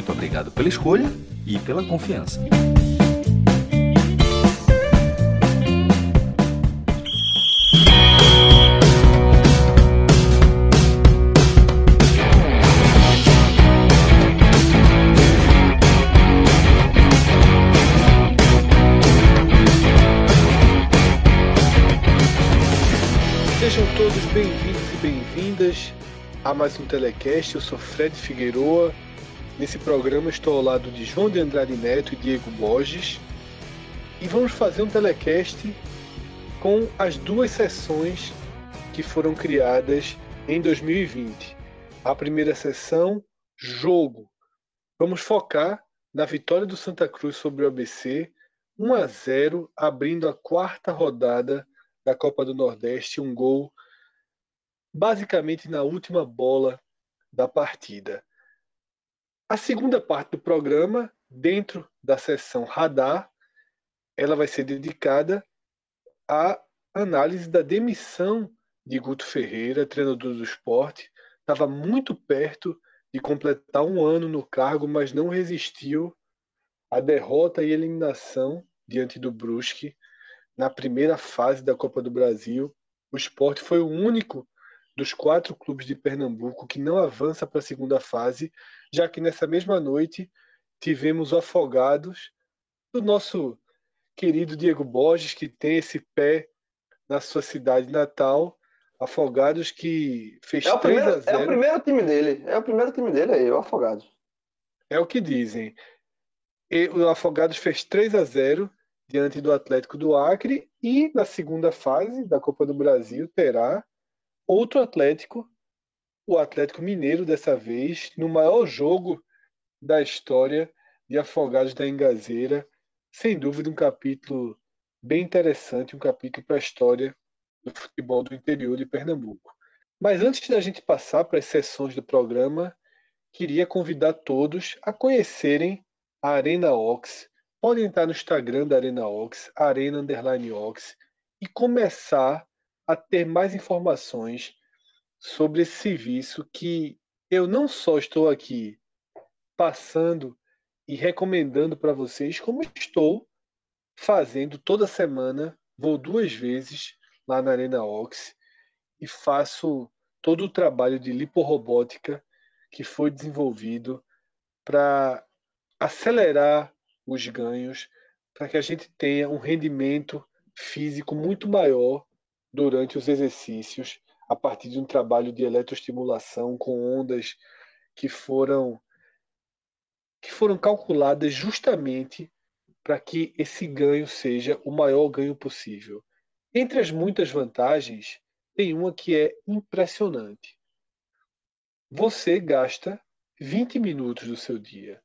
Muito obrigado pela escolha e pela confiança. Sejam todos bem-vindos e bem-vindas a mais um telecast. Eu sou Fred Figueroa. Nesse programa estou ao lado de João de Andrade Neto e Diego Borges. E vamos fazer um telecast com as duas sessões que foram criadas em 2020. A primeira sessão, jogo. Vamos focar na vitória do Santa Cruz sobre o ABC, 1 a 0, abrindo a quarta rodada da Copa do Nordeste, um gol basicamente na última bola da partida. A segunda parte do programa, dentro da sessão Radar, ela vai ser dedicada à análise da demissão de Guto Ferreira, treinador do esporte. Estava muito perto de completar um ano no cargo, mas não resistiu à derrota e eliminação diante do Brusque na primeira fase da Copa do Brasil. O esporte foi o único dos quatro clubes de Pernambuco que não avança para a segunda fase, já que nessa mesma noite tivemos o Afogados do nosso querido Diego Borges, que tem esse pé na sua cidade natal. Afogados que fez É o, 3 primeiro, a 0. é o primeiro time dele. É o primeiro time dele aí, o Afogados. É o que dizem. E o Afogados fez 3 a 0 diante do Atlético do Acre e na segunda fase da Copa do Brasil terá outro Atlético, o Atlético Mineiro dessa vez, no maior jogo da história de Afogados da Engazeira. Sem dúvida um capítulo bem interessante, um capítulo para a história do futebol do interior de Pernambuco. Mas antes da gente passar para as sessões do programa, queria convidar todos a conhecerem a Arena Ox. Podem entrar no Instagram da Arena Ox, Arena Underline Ox, e começar a ter mais informações sobre esse serviço que eu não só estou aqui passando e recomendando para vocês, como estou fazendo toda semana, vou duas vezes lá na Arena Ox e faço todo o trabalho de liporrobótica que foi desenvolvido para acelerar os ganhos, para que a gente tenha um rendimento físico muito maior durante os exercícios, a partir de um trabalho de eletroestimulação com ondas que foram que foram calculadas justamente para que esse ganho seja o maior ganho possível. Entre as muitas vantagens, tem uma que é impressionante. Você gasta 20 minutos do seu dia.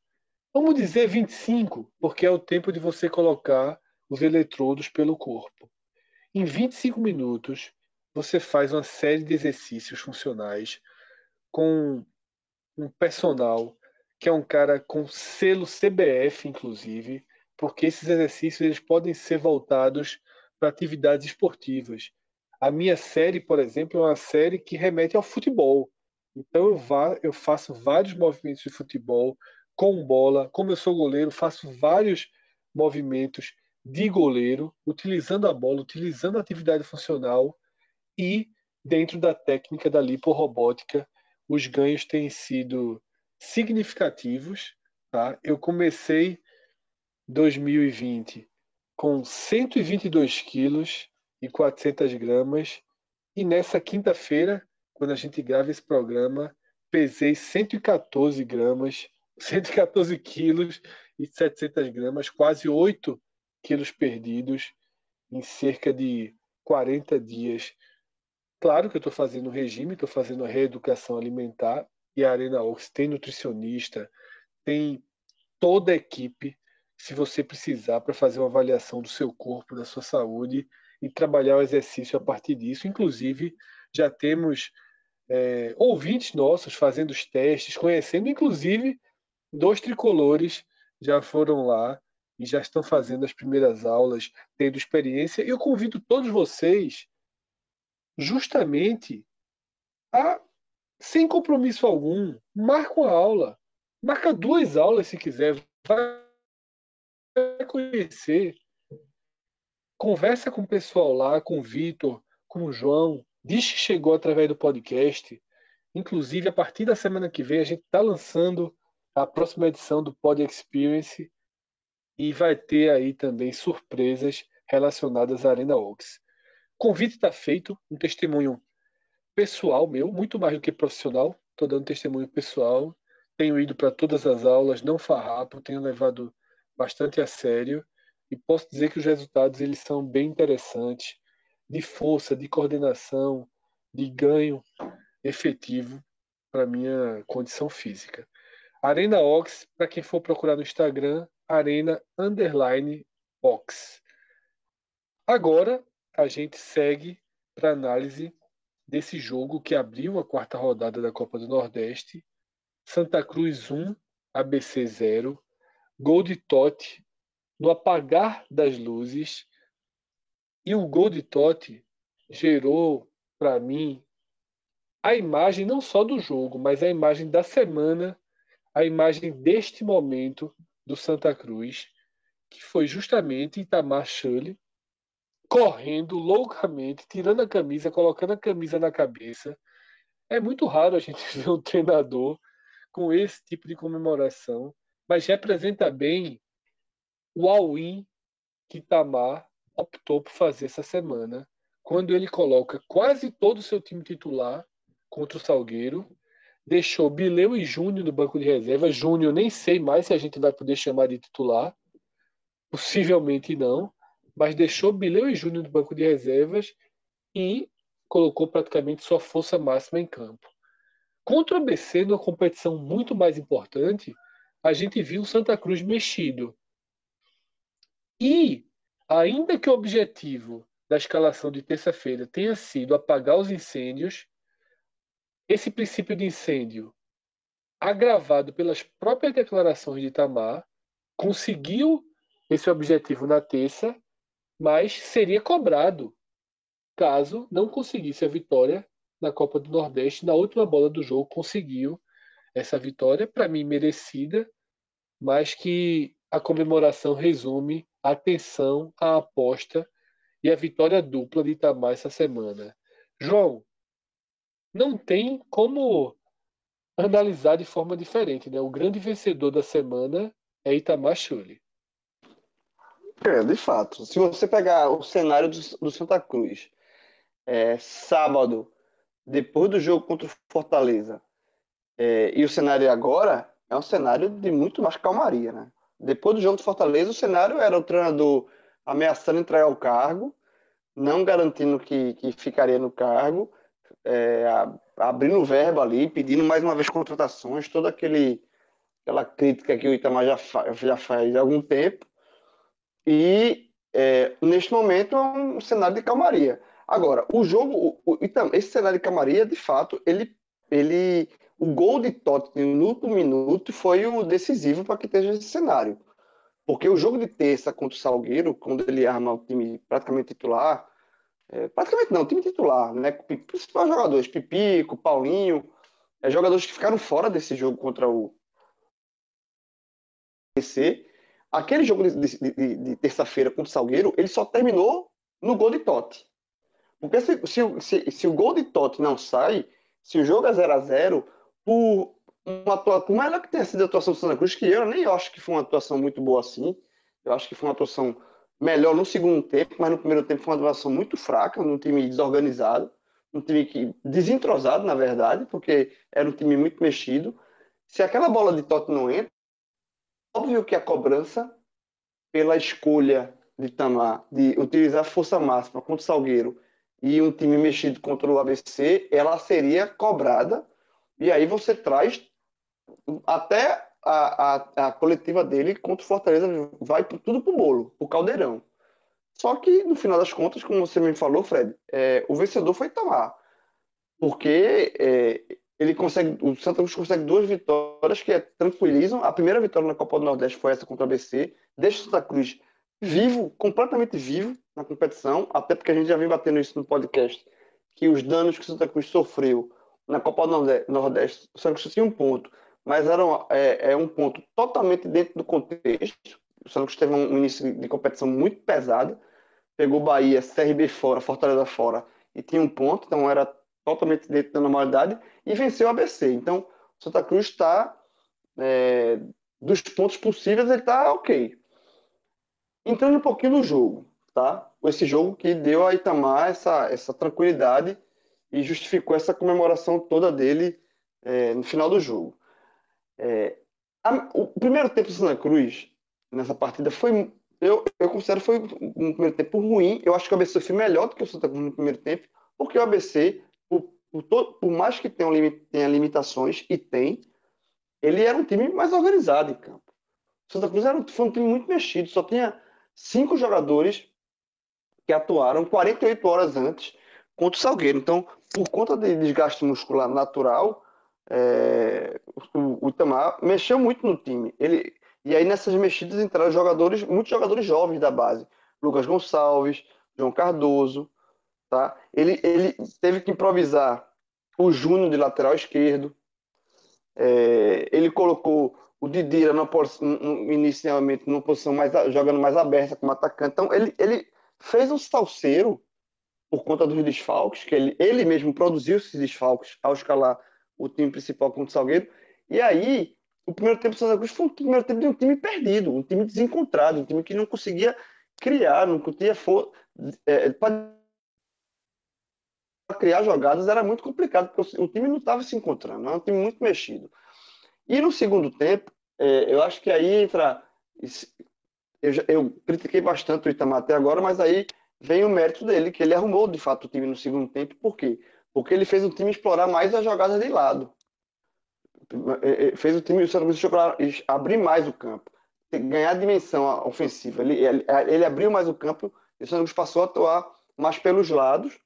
Vamos dizer 25, porque é o tempo de você colocar os eletrodos pelo corpo. Em 25 minutos, você faz uma série de exercícios funcionais com um personal que é um cara com selo CBF, inclusive, porque esses exercícios eles podem ser voltados para atividades esportivas. A minha série, por exemplo, é uma série que remete ao futebol. Então eu, eu faço vários movimentos de futebol com bola. Como eu sou goleiro, faço vários movimentos de goleiro, utilizando a bola, utilizando a atividade funcional e dentro da técnica da liporrobótica, os ganhos têm sido significativos. Tá? Eu comecei 2020 com 122 quilos e 400 gramas e nessa quinta-feira, quando a gente grava esse programa, pesei 114 gramas, 114 quilos e 700 gramas, quase 8 quilos perdidos em cerca de 40 dias. Claro que eu estou fazendo regime, estou fazendo a reeducação alimentar e a Arena Ox tem nutricionista, tem toda a equipe, se você precisar, para fazer uma avaliação do seu corpo, da sua saúde e trabalhar o exercício a partir disso. Inclusive, já temos é, ouvintes nossos fazendo os testes, conhecendo, inclusive, dois tricolores já foram lá e já estão fazendo as primeiras aulas, tendo experiência. E eu convido todos vocês, justamente, a, sem compromisso algum, marca uma aula. Marca duas aulas se quiser. Vai conhecer. Conversa com o pessoal lá, com o Vitor, com o João. Diz que chegou através do podcast. Inclusive, a partir da semana que vem, a gente está lançando a próxima edição do Pod Experience e vai ter aí também surpresas relacionadas à Arena Ox. Convite está feito, um testemunho pessoal meu, muito mais do que profissional. Estou dando testemunho pessoal. Tenho ido para todas as aulas, não farrapo, tenho levado bastante a sério e posso dizer que os resultados eles são bem interessantes, de força, de coordenação, de ganho efetivo para minha condição física. Arena Ox, para quem for procurar no Instagram, Arena Underline Ox. Agora a gente segue para análise desse jogo que abriu a quarta rodada da Copa do Nordeste. Santa Cruz 1, ABC 0. Gol de Totti no apagar das luzes. E o gol de Totti gerou para mim a imagem não só do jogo, mas a imagem da semana, a imagem deste momento do Santa Cruz, que foi justamente Itamar Schulli correndo loucamente, tirando a camisa, colocando a camisa na cabeça. É muito raro a gente ver um treinador com esse tipo de comemoração, mas representa bem o all-in que Itamar optou por fazer essa semana, quando ele coloca quase todo o seu time titular contra o Salgueiro, deixou Bileu e Júnior no banco de reserva. Júnior nem sei mais se a gente vai poder chamar de titular, possivelmente não mas deixou Bileu e Júnior no banco de reservas e colocou praticamente sua força máxima em campo. Contra o ABC, numa competição muito mais importante, a gente viu o Santa Cruz mexido. E, ainda que o objetivo da escalação de terça-feira tenha sido apagar os incêndios, esse princípio de incêndio, agravado pelas próprias declarações de Itamar, conseguiu esse objetivo na terça mas seria cobrado caso não conseguisse a vitória na Copa do Nordeste. Na última bola do jogo, conseguiu essa vitória, para mim merecida, mas que a comemoração resume a atenção, a aposta e a vitória dupla de Itamar essa semana. João, não tem como analisar de forma diferente, né? O grande vencedor da semana é Itamar Schulli. É, de fato. Se você pegar o cenário do, do Santa Cruz, é, sábado, depois do jogo contra o Fortaleza, é, e o cenário agora, é um cenário de muito mais calmaria, né? Depois do jogo do Fortaleza, o cenário era o treinador ameaçando entregar o cargo, não garantindo que, que ficaria no cargo, é, abrindo verba ali, pedindo mais uma vez contratações, toda aquele, aquela crítica que o Itamar já, fa já faz há algum tempo. E é, neste momento é um cenário de calmaria. Agora, o jogo, o, o, esse cenário de calmaria, de fato, ele, ele, o gol de Tottenham no último minuto foi o decisivo para que esteja esse cenário. Porque o jogo de terça contra o Salgueiro, quando ele arma o time praticamente titular, é, praticamente não, time titular, né? Principais jogadores, Pipico, Paulinho, é, jogadores que ficaram fora desse jogo contra o PC aquele jogo de, de, de, de terça-feira contra o Salgueiro, ele só terminou no gol de Totti. Porque se, se, se, se, o gol de Totti não sai, se o jogo é 0 a 0 por, uma, por melhor que tenha sido a atuação do Santa Cruz, que eu nem acho que foi uma atuação muito boa assim, eu acho que foi uma atuação melhor no segundo tempo, mas no primeiro tempo foi uma atuação muito fraca, num time desorganizado, um time que, desentrosado, na verdade, porque era um time muito mexido. Se aquela bola de Totti não entra, Óbvio que a cobrança pela escolha de Tamar de utilizar força máxima contra o Salgueiro e um time mexido contra o ABC, ela seria cobrada. E aí você traz até a, a, a coletiva dele contra o Fortaleza vai tudo pro bolo, pro caldeirão. Só que, no final das contas, como você me falou, Fred, é, o vencedor foi Itamar. Porque é, ele consegue, o Santa Cruz consegue duas vitórias que é, tranquilizam. A primeira vitória na Copa do Nordeste foi essa contra o ABC, deixa o Santa Cruz vivo, completamente vivo na competição, até porque a gente já vem batendo isso no podcast, que os danos que o Santa Cruz sofreu na Copa do Nordeste, o Santa Cruz tinha um ponto, mas era um, é, é um ponto totalmente dentro do contexto. O Cruz teve um início de competição muito pesado, pegou Bahia, CRB fora, Fortaleza fora, e tinha um ponto, então era totalmente dentro da normalidade, e venceu o ABC. Então, Santa Cruz está, é, dos pontos possíveis, ele está ok. Entrando um pouquinho no jogo, tá? Esse jogo que deu a Itamar essa, essa tranquilidade e justificou essa comemoração toda dele é, no final do jogo. É, a, o primeiro tempo do Santa Cruz, nessa partida, foi eu, eu considero foi um primeiro tempo ruim. Eu acho que o ABC foi melhor do que o Santa Cruz no primeiro tempo, porque o ABC, por, por, todo, por mais que tenha, tenha limitações, e tem, ele era um time mais organizado em campo. O Santa Cruz era, foi um time muito mexido, só tinha cinco jogadores que atuaram 48 horas antes contra o Salgueiro. Então, por conta de desgaste muscular natural, é, o, o Itamar mexeu muito no time. Ele, e aí nessas mexidas entraram jogadores, muitos jogadores jovens da base. Lucas Gonçalves, João Cardoso, tá? Ele, ele teve que improvisar o Júnior de lateral esquerdo. É, ele colocou o Didira na, inicialmente numa posição mais jogando mais aberta como atacante. Então ele, ele fez um salseiro por conta dos desfalques, que ele, ele mesmo produziu esses desfalques ao escalar o time principal contra o Salgueiro. E aí o primeiro tempo do Santa Cruz foi um primeiro tempo de um time perdido, um time desencontrado, um time que não conseguia criar, não conseguia for, é, para criar jogadas era muito complicado, porque o time não estava se encontrando, era um time muito mexido. E no segundo tempo, é, eu acho que aí entra. Eu, eu critiquei bastante o Itamar até agora, mas aí vem o mérito dele, que ele arrumou de fato o time no segundo tempo. Por quê? Porque ele fez o time explorar mais as jogadas de lado. Fez o time do Santa Cruz abrir mais o campo, ganhar dimensão ofensiva. Ele, ele, ele abriu mais o campo e o Santa Cruz passou a atuar mais pelos lados.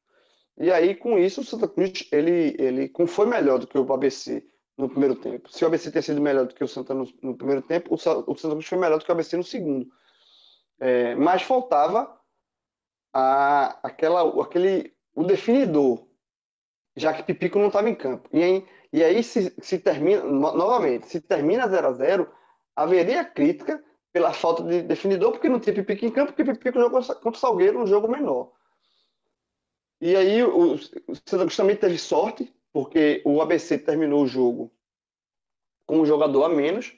E aí, com isso, o Santa Cruz ele, ele foi melhor do que o ABC no primeiro tempo. Se o ABC ter sido melhor do que o Santa no, no primeiro tempo, o, o, Santa Cruz foi melhor do que o ABC no segundo. É, mas faltava a, aquela, aquele, o definidor, já que Pipico não estava em campo. E aí, e aí, se, se termina, novamente, se termina 0 a 0 haveria crítica pela falta de definidor, porque não tinha Pipico em campo, porque Pipico jogou contra o Salgueiro, um jogo menor. E aí, o, o Santa também teve sorte, porque o ABC terminou o jogo com um jogador a menos.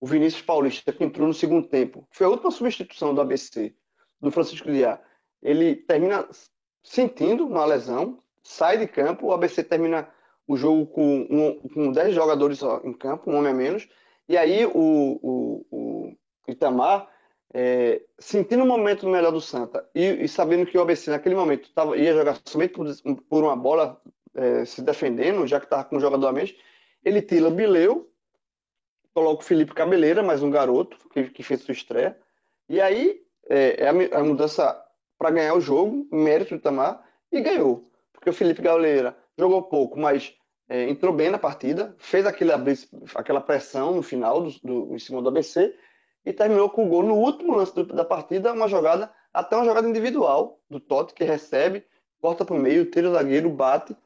O Vinícius Paulista, que entrou no segundo tempo, foi a última substituição do ABC, do Francisco Liá. Ele termina sentindo uma lesão, sai de campo, o ABC termina o jogo com, um, com 10 jogadores em campo, um homem a menos, e aí o, o, o Itamar, é, sentindo o momento melhor do Santa e, e, sabendo que o ABC naquele momento tava, ia jogar somente por, por uma bola é, se defendendo, já que estava com um jogador a menos, ele tira o Bileu, coloca o Felipe Cabeleira, mais um garoto que, que fez sua estreia, e aí é, é a, a, mudança para ganhar o jogo, mérito do Itamar, e ganhou. Porque o Felipe Cabeleira jogou pouco, mas é, entrou bem na partida, fez aquele, aquela pressão no final do, do, em cima do ABC e terminou com o gol no último lance do, da partida, uma jogada, até uma jogada individual do Totti, que recebe, corta para o meio, tira o zagueiro, bate.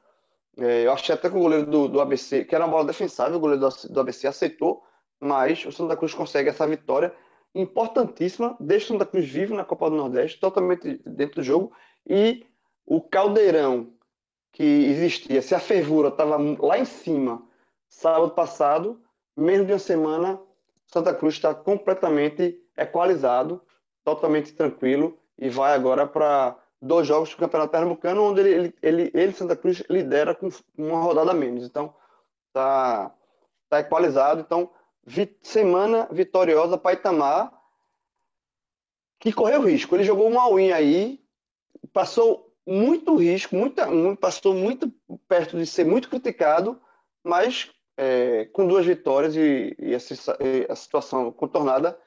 É, eu achei até que o goleiro do, do ABC, que era uma bola defensável, o goleiro do, do ABC aceitou, mas o Santa Cruz consegue essa vitória importantíssima, deixa o Santa Cruz vivo na Copa do Nordeste, totalmente dentro do jogo, e o caldeirão que existia, se a fervura estava lá em cima sábado passado, menos de uma semana, Santa Cruz está completamente equalizado, totalmente tranquilo e vai agora para dois jogos do Campeonato Pernambucano, onde ele, ele, ele, Santa Cruz, lidera com uma rodada menos. Então, tá, tá equalizado. Então, vi, semana vitoriosa para Itamar, que correu risco. Ele jogou um all-in aí, passou muito risco, muita, passou muito perto de ser muito criticado, mas é, com duas vitórias e, e, e, a situação contornada,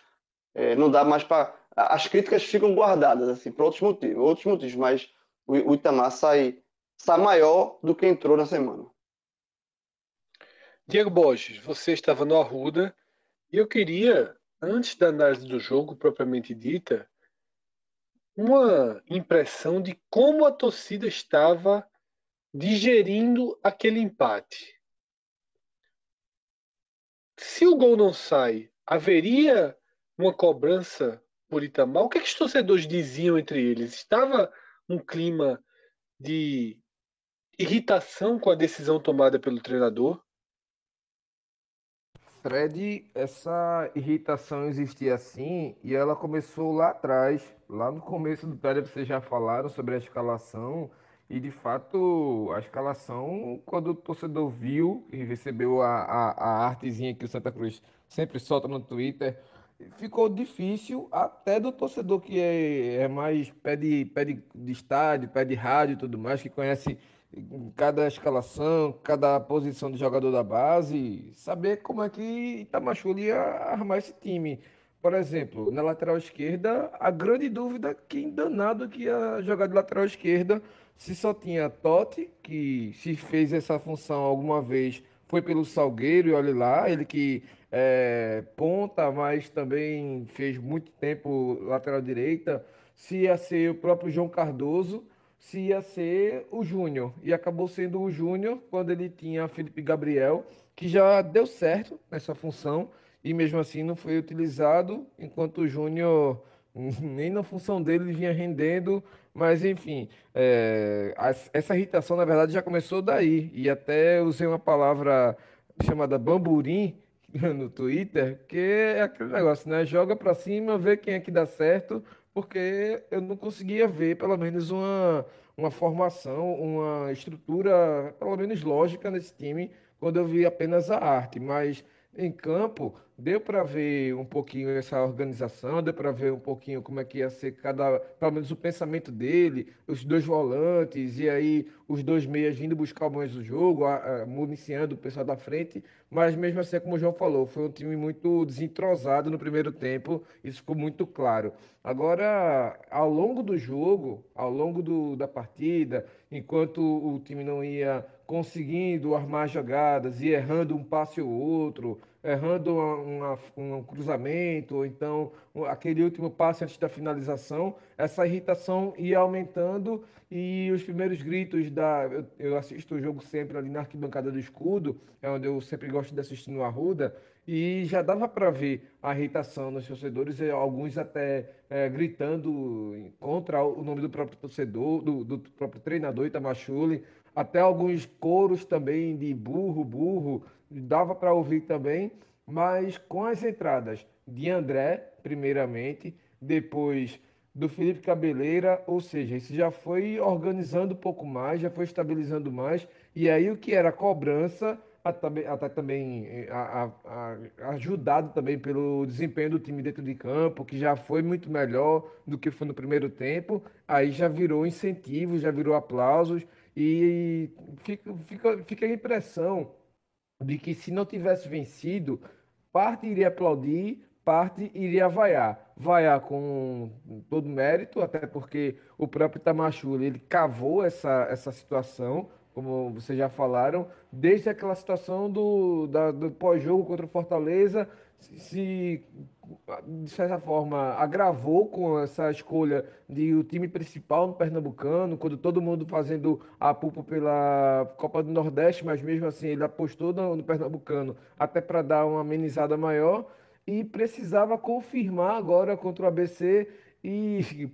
é, não dá mais para. As críticas ficam guardadas assim, por outros motivos, outros motivos, mas o, o Itamar sai, sai maior do que entrou na semana. Diego Borges, você estava no Arruda e eu queria, antes da análise do jogo propriamente dita, uma impressão de como a torcida estava digerindo aquele empate. Se o gol não sai, haveria uma cobrança por Itamar? O que, é que os torcedores diziam entre eles? Estava um clima de irritação com a decisão tomada pelo treinador? Fred, essa irritação existia assim e ela começou lá atrás, lá no começo do prédio, vocês já falaram sobre a escalação e de fato a escalação, quando o torcedor viu e recebeu a, a, a artezinha que o Santa Cruz sempre solta no Twitter, ficou difícil até do torcedor que é, é mais pé de, pé de, de estádio, pé de rádio e tudo mais, que conhece cada escalação, cada posição de jogador da base, saber como é que Itamachule ia armar esse time. Por exemplo, na lateral esquerda, a grande dúvida quem danado que ia jogar de lateral esquerda, se só tinha Totti, que se fez essa função alguma vez, foi pelo Salgueiro, e olha lá, ele que é, ponta, mas também fez muito tempo lateral direita, se ia ser o próprio João Cardoso, se ia ser o Júnior. E acabou sendo o Júnior quando ele tinha Felipe Gabriel, que já deu certo nessa função e mesmo assim não foi utilizado, enquanto o Júnior nem na função dele vinha rendendo, mas enfim, é, essa irritação na verdade já começou daí, e até usei uma palavra chamada bamburim no Twitter, que é aquele negócio, né? Joga para cima, vê quem é que dá certo, porque eu não conseguia ver pelo menos uma, uma formação, uma estrutura, pelo menos lógica nesse time, quando eu vi apenas a arte. Mas em campo, deu para ver um pouquinho essa organização, deu para ver um pouquinho como é que ia ser cada, pelo menos o pensamento dele, os dois volantes, e aí os dois meias vindo buscar mais o jogo, a, a, municiando o pessoal da frente, mas mesmo assim, como o João falou, foi um time muito desentrosado no primeiro tempo, isso ficou muito claro. Agora, ao longo do jogo, ao longo do, da partida, enquanto o time não ia conseguindo armar jogadas e errando um passe ou outro, errando uma, uma, um cruzamento, ou então aquele último passe antes da finalização, essa irritação ia aumentando e os primeiros gritos da. Eu, eu assisto o jogo sempre ali na arquibancada do escudo, é onde eu sempre gosto de assistir no Arruda, e já dava para ver a irritação nos torcedores, alguns até é, gritando contra o nome do próprio torcedor, do, do próprio treinador Itamachule, até alguns coros também de burro, burro, dava para ouvir também, mas com as entradas de André, primeiramente, depois do Felipe Cabeleira, ou seja, isso já foi organizando um pouco mais, já foi estabilizando mais, e aí o que era cobrança, até também a, a, a, ajudado também pelo desempenho do time dentro de campo, que já foi muito melhor do que foi no primeiro tempo, aí já virou incentivo, já virou aplausos, e fica, fica, fica a impressão de que se não tivesse vencido, parte iria aplaudir, parte iria vaiar. Vaiar com todo mérito, até porque o próprio Tamachule, ele cavou essa, essa situação, como vocês já falaram, desde aquela situação do, da, do pós-jogo contra o Fortaleza, se de certa forma agravou com essa escolha de o time principal no Pernambucano, quando todo mundo fazendo a pulpa pela Copa do Nordeste, mas mesmo assim ele apostou no, no Pernambucano até para dar uma amenizada maior e precisava confirmar agora contra o ABC e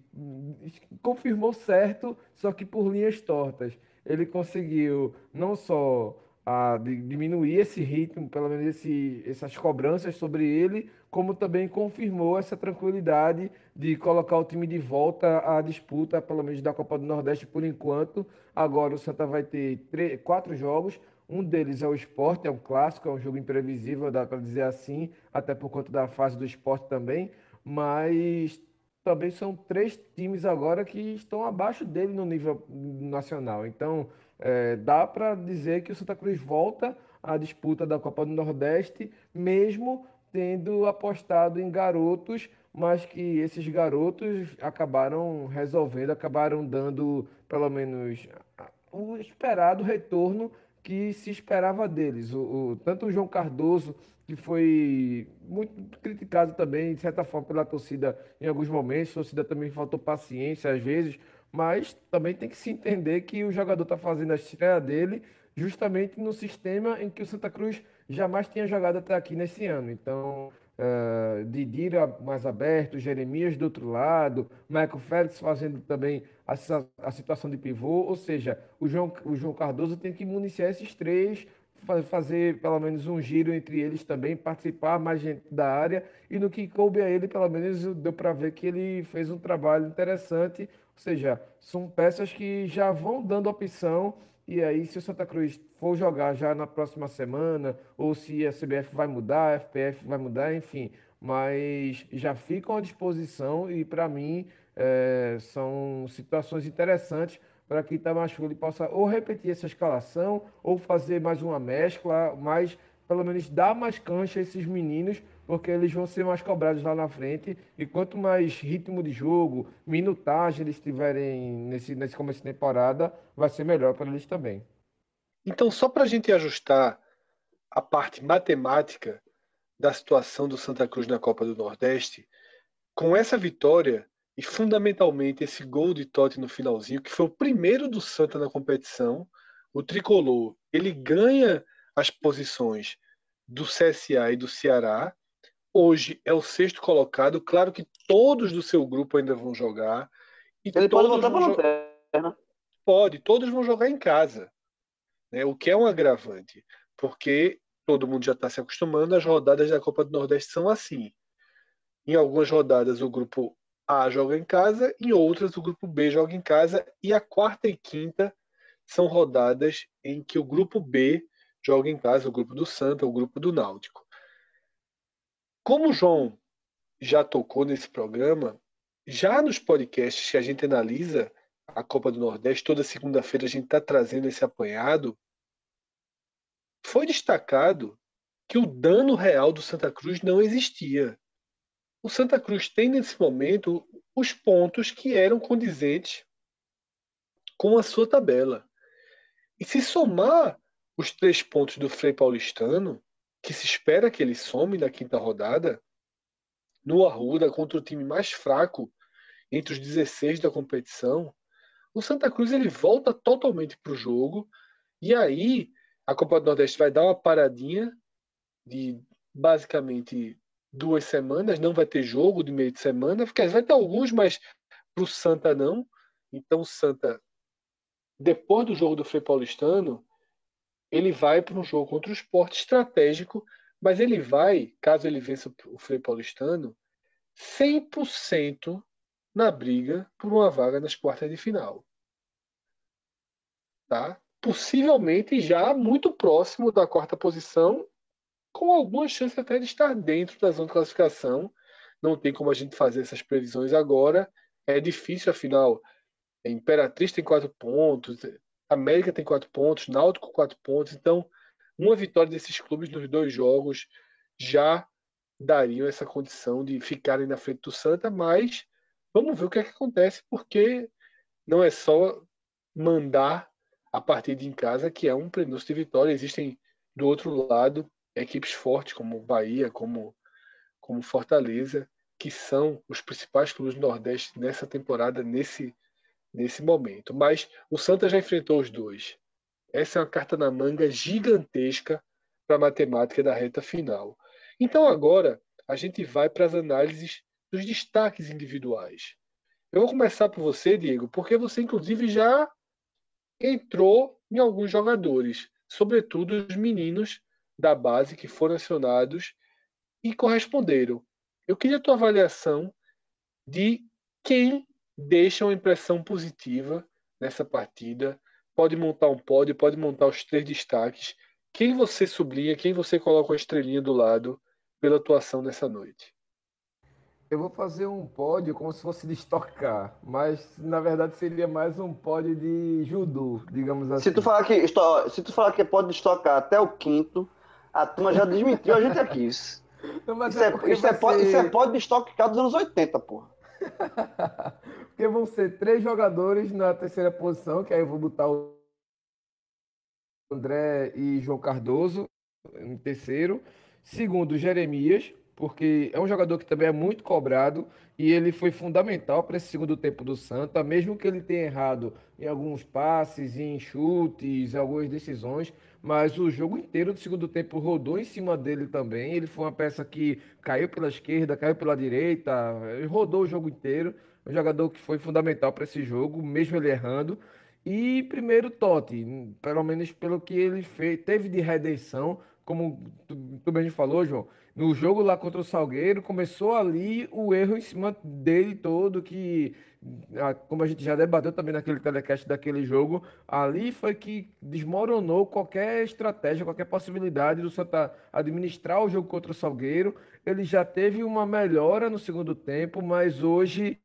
confirmou certo, só que por linhas tortas. Ele conseguiu não só a diminuir esse ritmo, pelo menos esse, essas cobranças sobre ele, como também confirmou essa tranquilidade de colocar o time de volta à disputa, pelo menos da Copa do Nordeste por enquanto. Agora o Santa vai ter três, quatro jogos, um deles é o esporte, é um clássico, é um jogo imprevisível, dá para dizer assim, até por conta da fase do esporte também, mas também são três times agora que estão abaixo dele no nível nacional. Então, é, dá para dizer que o Santa Cruz volta a disputa da Copa do Nordeste, mesmo tendo apostado em garotos, mas que esses garotos acabaram resolvendo, acabaram dando pelo menos o esperado retorno que se esperava deles. O, o, tanto o João Cardoso, que foi muito criticado também, de certa forma, pela torcida em alguns momentos, a torcida também faltou paciência às vezes, mas também tem que se entender que o jogador está fazendo a estreia dele justamente no sistema em que o Santa Cruz jamais tinha jogado até aqui nesse ano. Então, uh, Didira mais aberto, Jeremias do outro lado, Michael Félix fazendo também a, a situação de pivô, ou seja, o João, o João Cardoso tem que municiar esses três, fazer pelo menos um giro entre eles também, participar mais gente da área, e no que coube a ele, pelo menos deu para ver que ele fez um trabalho interessante, ou seja, são peças que já vão dando opção e aí, se o Santa Cruz for jogar já na próxima semana, ou se a CBF vai mudar, a FPF vai mudar, enfim, mas já ficam à disposição e, para mim, é, são situações interessantes para que Itamachule possa ou repetir essa escalação ou fazer mais uma mescla, mas pelo menos dar mais cancha a esses meninos, porque eles vão ser mais cobrados lá na frente. E quanto mais ritmo de jogo, minutagem eles tiverem nesse, nesse começo de temporada, vai ser melhor para eles também. Então, só para a gente ajustar a parte matemática da situação do Santa Cruz na Copa do Nordeste, com essa vitória e fundamentalmente esse gol de Totti no finalzinho, que foi o primeiro do Santa na competição, o tricolor ele ganha as posições do CSA e do Ceará. Hoje é o sexto colocado. Claro que todos do seu grupo ainda vão jogar. E Ele pode voltar para lanterna. Pode, todos vão jogar em casa. Né? O que é um agravante, porque todo mundo já está se acostumando, as rodadas da Copa do Nordeste são assim. Em algumas rodadas o grupo A joga em casa, em outras o grupo B joga em casa, e a quarta e quinta são rodadas em que o grupo B joga em casa o grupo do Santa, o grupo do Náutico. Como o João já tocou nesse programa, já nos podcasts que a gente analisa a Copa do Nordeste, toda segunda-feira a gente está trazendo esse apanhado, foi destacado que o dano real do Santa Cruz não existia. O Santa Cruz tem nesse momento os pontos que eram condizentes com a sua tabela. E se somar os três pontos do Frei Paulistano, que se espera que ele some na quinta rodada, no Arruda, contra o time mais fraco entre os 16 da competição, o Santa Cruz ele volta totalmente para o jogo e aí a Copa do Nordeste vai dar uma paradinha de basicamente duas semanas, não vai ter jogo de meio de semana, porque vai ter alguns, mas para o Santa não. Então o Santa, depois do jogo do Frei Paulistano, ele vai para um jogo contra o esporte estratégico, mas ele vai, caso ele vença o Frei Paulistano, 100% na briga por uma vaga nas quartas de final. Tá? Possivelmente já muito próximo da quarta posição, com alguma chance até de estar dentro da zona de classificação. Não tem como a gente fazer essas previsões agora. É difícil, afinal. A Imperatriz tem quatro pontos, América tem quatro pontos, Náutico quatro pontos. Então, uma vitória desses clubes nos dois jogos já dariam essa condição de ficarem na frente do Santa, mas vamos ver o que, é que acontece, porque não é só mandar a partida em casa que é um prenúncio de vitória. Existem do outro lado equipes fortes como Bahia, como, como Fortaleza, que são os principais clubes do Nordeste nessa temporada, nesse nesse momento. Mas o Santa já enfrentou os dois. Essa é uma carta na manga gigantesca para a matemática da reta final. Então agora a gente vai para as análises dos destaques individuais. Eu vou começar por você, Diego, porque você inclusive já entrou em alguns jogadores, sobretudo os meninos da base que foram acionados e corresponderam. Eu queria a tua avaliação de quem deixa uma impressão positiva nessa partida. Pode montar um pódio, pode montar os três destaques. Quem você sublinha, quem você coloca a estrelinha do lado pela atuação nessa noite? Eu vou fazer um pódio como se fosse de estocar, mas na verdade seria mais um pódio de judô, digamos assim. Se tu falar que, se tu falar que pode estocar até o quinto, a turma já desmentiu a gente aqui. Isso, Não, isso, é, é, isso, é, ser... isso é pódio de estocar dos anos 80, porra. porque vão ser três jogadores na terceira posição, que aí eu vou botar o André e João Cardoso em terceiro. Segundo, Jeremias, porque é um jogador que também é muito cobrado e ele foi fundamental para esse segundo tempo do Santa, mesmo que ele tenha errado em alguns passes, em chutes, em algumas decisões, mas o jogo inteiro do segundo tempo rodou em cima dele também. Ele foi uma peça que caiu pela esquerda, caiu pela direita, rodou o jogo inteiro. Um jogador que foi fundamental para esse jogo, mesmo ele errando. E primeiro Totti, pelo menos pelo que ele fez, teve de redenção, como tu, tu bem falou, João no jogo lá contra o Salgueiro, começou ali o erro em cima dele todo, que, como a gente já debateu também naquele telecast daquele jogo, ali foi que desmoronou qualquer estratégia, qualquer possibilidade do Santa administrar o jogo contra o Salgueiro. Ele já teve uma melhora no segundo tempo, mas hoje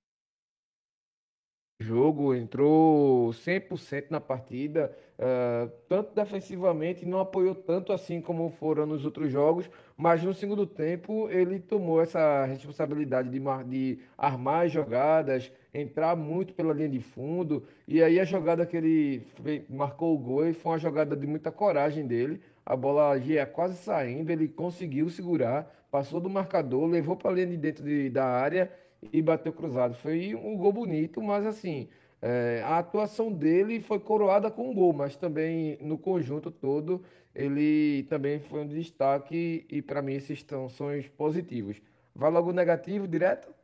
jogo, entrou 100% na partida, uh, tanto defensivamente, não apoiou tanto assim como foram nos outros jogos, mas no segundo tempo ele tomou essa responsabilidade de, de armar as jogadas, entrar muito pela linha de fundo, e aí a jogada que ele marcou o gol foi uma jogada de muita coragem dele, a bola ia quase saindo, ele conseguiu segurar, passou do marcador, levou para a linha de dentro de, da área e bateu cruzado. Foi um gol bonito, mas assim, é, a atuação dele foi coroada com um gol, mas também no conjunto todo ele também foi um destaque e para mim esses são sons positivos. Vai logo negativo direto?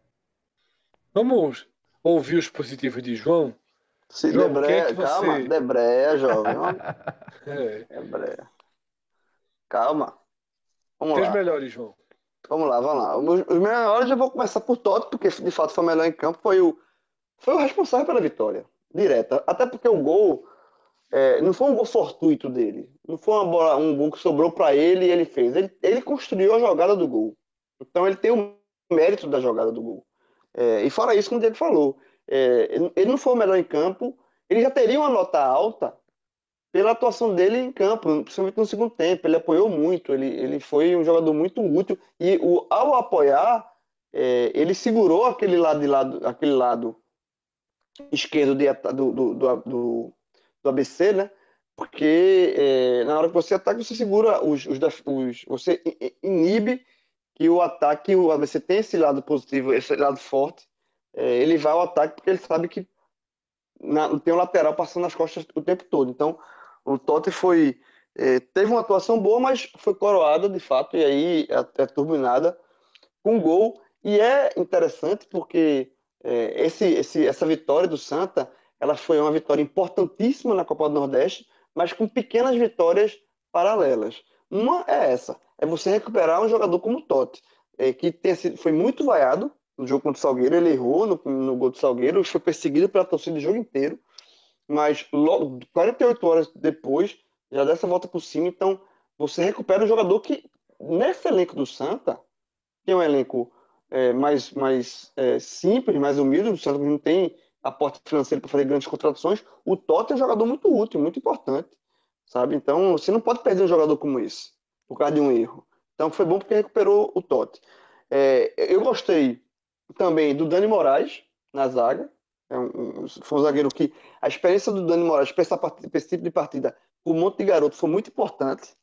Vamos ouvir os positivos de João. Se João, Debreia, que é que calma, você... Debreia, jovem. é. Debreia. Calma. Vamos Teus lá. melhores, João. Vamos lá, vamos lá. Os, os melhores eu vou começar por Totti, porque de fato foi o melhor em campo, foi o, foi o responsável pela vitória, direta. Até porque o gol é, não foi um gol fortuito dele. Não foi uma bola, um gol que sobrou para ele e ele fez. Ele, ele construiu a jogada do gol. Então ele tem o mérito da jogada do gol. É, e fora isso, como o Diego falou, é, ele não foi o melhor em campo, ele já teria uma nota alta pela atuação dele em campo, principalmente no segundo tempo. Ele apoiou muito, ele, ele foi um jogador muito útil e o, ao apoiar, é, ele segurou aquele lado, de lado, aquele lado esquerdo de, do, do, do, do, ABC, né? Porque é, na hora que você ataca, você segura os, os, os, você inibe que o ataque, o ABC tem esse lado positivo, esse lado forte. É, ele vai ao ataque porque ele sabe que na, tem um lateral passando nas costas o tempo todo. Então, o Totti foi é, teve uma atuação boa, mas foi coroada de fato e aí até turbinada com gol. E é interessante porque é, esse, esse, essa vitória do Santa ela foi uma vitória importantíssima na Copa do Nordeste, mas com pequenas vitórias paralelas. Uma é essa, é você recuperar um jogador como Totti, é, que sido, foi muito vaiado no jogo contra o Salgueiro, ele errou no, no gol do Salgueiro, foi perseguido pela torcida o jogo inteiro, mas logo 48 horas depois já dessa volta por cima, então você recupera um jogador que nesse elenco do Santa, que é um elenco é, mais, mais é, simples, mais humilde, o Santa não tem aporte financeiro para fazer grandes contratações, o Totti é um jogador muito útil, muito importante, sabe? Então você não pode perder um jogador como esse por causa de um erro. Então foi bom porque recuperou o Totti. É, eu gostei também do Dani Moraes na zaga, é um, foi um zagueiro que a experiência do Dani Moraes para esse tipo de partida, o monte de garoto foi muito importante.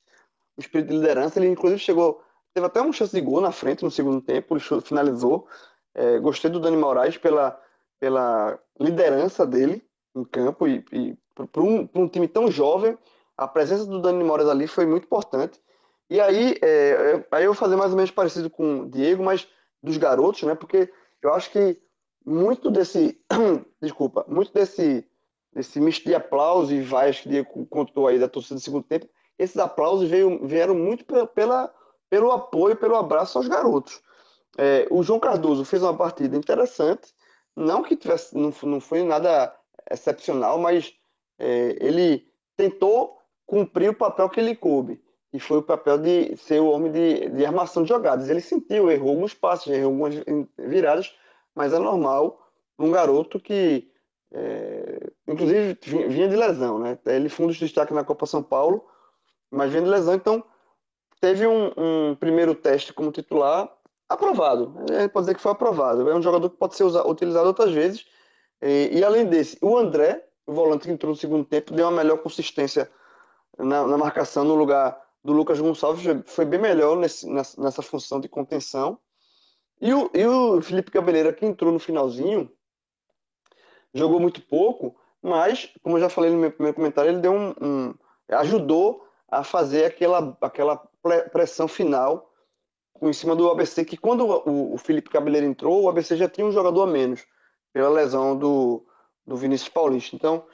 O espírito de liderança, ele inclusive chegou, teve até uma chance de gol na frente no segundo tempo, ele finalizou. É, gostei do Dani Moraes pela, pela liderança dele em campo e, e para um, um, time tão jovem, a presença do Dani Moraes ali foi muito importante. E aí, é, aí eu vou fazer mais ou menos parecido com o Diego, mas dos garotos, né? Porque eu acho que muito desse, desculpa, muito desse, desse misto de aplausos e vaias que Diego contou aí da torcida do segundo tempo, esses aplausos veio, vieram muito pela, pela, pelo apoio, pelo abraço aos garotos. É, o João Cardoso fez uma partida interessante, não que tivesse, não, não foi nada excepcional, mas é, ele tentou cumprir o papel que ele coube, e foi o papel de ser o homem de, de armação de jogadas. Ele sentiu, errou alguns passos, errou algumas viradas, mas é normal um garoto que, é, inclusive, vinha de lesão, né? Ele foi um dos destaques na Copa São Paulo, mas vinha de lesão, então teve um, um primeiro teste como titular aprovado. A gente pode dizer que foi aprovado. É um jogador que pode ser usado, utilizado outras vezes. E, e, além desse, o André, o volante que entrou no segundo tempo, deu uma melhor consistência na, na marcação no lugar do Lucas Gonçalves. Foi bem melhor nesse, nessa, nessa função de contenção. E o, e o Felipe Cabeleira, que entrou no finalzinho, jogou muito pouco, mas, como eu já falei no meu primeiro comentário, ele deu um, um ajudou a fazer aquela, aquela pressão final em cima do ABC, que quando o, o Felipe Cabeleira entrou, o ABC já tinha um jogador a menos, pela lesão do, do Vinícius Paulista. Então,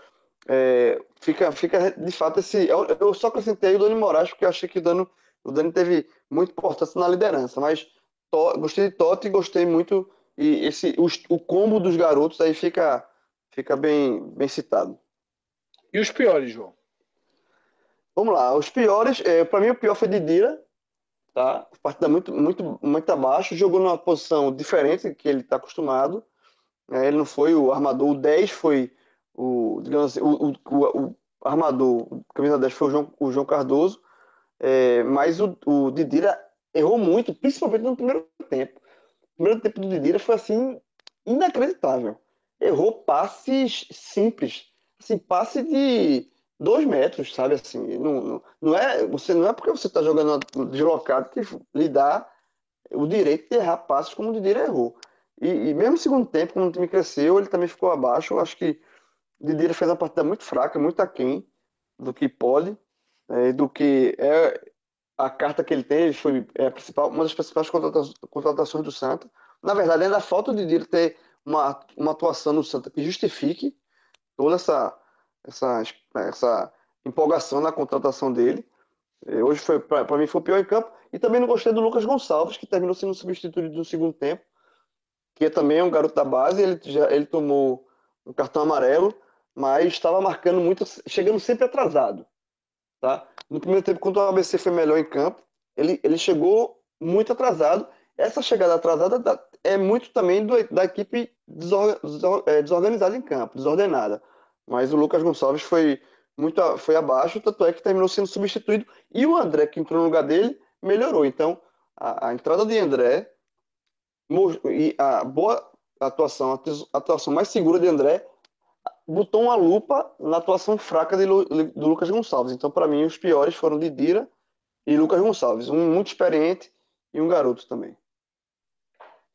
é, fica, fica de fato esse. Eu, eu só acrescentei o Dani Moraes, porque eu achei que o Dani, o Dani teve muita importância na liderança, mas to, gostei de Totti e gostei muito. E esse, o, o combo dos garotos aí fica, fica bem, bem citado. E os piores, João? Vamos lá, os piores, é, para mim o pior foi Didira, tá? Partida muito, muito, muito abaixo, jogou numa posição diferente que ele está acostumado. É, ele não foi o armador, o 10 foi o, digamos assim, o, o, o armador, o camisa 10 foi o João, o João Cardoso, é, mas o, o Didira errou muito, principalmente no primeiro tempo. O primeiro tempo do Didira foi assim, inacreditável. Errou passes simples, assim, passe de dois metros, sabe assim, não, não, não é, você não é porque você está jogando deslocado que lhe dá o direito de errar passos como o Didira errou. E, e, mesmo no segundo tempo, quando o time cresceu, ele também ficou abaixo. Eu acho que o Didira fez uma partida muito fraca, muito aquém do que pode, é, do que é a carta que ele tem. Ele foi é, principal, uma das principais contratações do Santa. Na verdade, ainda falta o Didira ter uma, uma atuação no Santa que justifique toda essa essa, essa empolgação na contratação dele. É, hoje foi para mim foi o pior em campo e também não gostei do Lucas Gonçalves que terminou sendo substituído no segundo tempo, que também é um garoto da base. Ele já ele tomou um cartão amarelo, mas estava marcando muito, chegando sempre atrasado, tá? No primeiro tempo, quando o ABC foi melhor em campo, ele ele chegou muito atrasado. Essa chegada atrasada é muito também do, da equipe é, desorganizada em campo, desordenada. Mas o Lucas Gonçalves foi muito foi abaixo, tanto é que terminou sendo substituído. E o André, que entrou no lugar dele, melhorou. Então, a, a entrada de André e a boa atuação, a atuação mais segura de André, botou uma lupa na atuação fraca de, do Lucas Gonçalves. Então, para mim, os piores foram Didira e Lucas Gonçalves. Um muito experiente e um garoto também.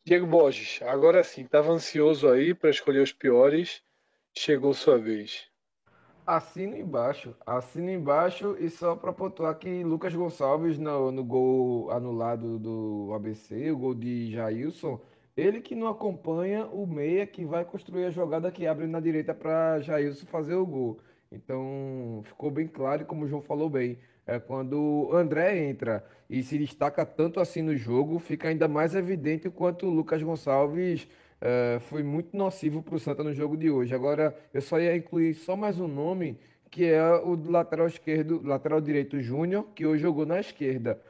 Diego Borges, agora sim, estava ansioso aí para escolher os piores. Chegou sua vez. Assino embaixo. Assino embaixo e só para pontuar que Lucas Gonçalves no, no gol anulado do ABC, o gol de Jailson, ele que não acompanha o meia que vai construir a jogada que abre na direita para Jailson fazer o gol. Então ficou bem claro, como o João falou bem, é quando o André entra e se destaca tanto assim no jogo, fica ainda mais evidente o quanto o Lucas Gonçalves uh, foi muito nocivo para o Santa no jogo de hoje. Agora, eu só ia incluir só mais um nome, que é o lateral esquerdo, lateral direito Júnior, que hoje jogou na esquerda.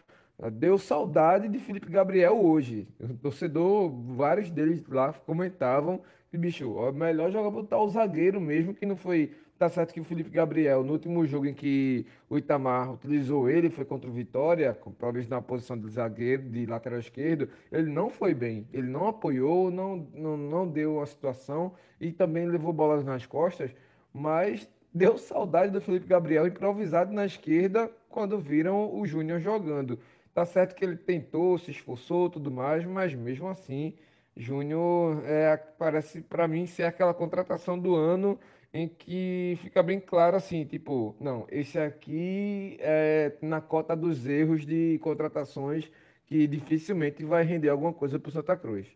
Deu saudade de Felipe Gabriel hoje. O torcedor, vários deles lá comentavam que, bicho, melhor jogar botar o zagueiro mesmo, que não foi Tá certo que o Felipe Gabriel, no último jogo em que o Itamar utilizou ele, foi contra o Vitória, talvez na posição de zagueiro, de lateral esquerdo, ele não foi bem. Ele não apoiou, não, não, não deu a situação e também levou bolas nas costas, mas deu saudade do Felipe Gabriel improvisado na esquerda quando viram o Júnior jogando. Tá certo que ele tentou, se esforçou, tudo mais, mas mesmo assim, Júnior é, parece para mim ser aquela contratação do ano em que fica bem claro assim, tipo, não, esse aqui é na cota dos erros de contratações que dificilmente vai render alguma coisa para o Santa Cruz.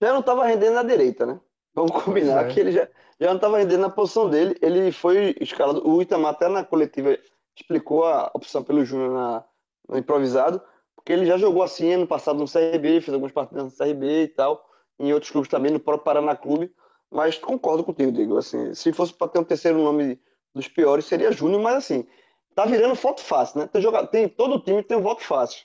Já não estava rendendo na direita, né? Vamos combinar é. que ele já, já não estava rendendo na posição dele. Ele foi escalado. O Itamar até na coletiva explicou a opção pelo Júnior na, no improvisado, porque ele já jogou assim ano passado no CRB, fez algumas partidas no CRB e tal, em outros clubes também, no próprio Paraná Clube. Mas concordo contigo, Diego. Assim, se fosse para ter um terceiro nome dos piores, seria Júnior, mas assim, tá virando voto fácil, né? Tem, jogador, tem, todo time tem um voto fácil.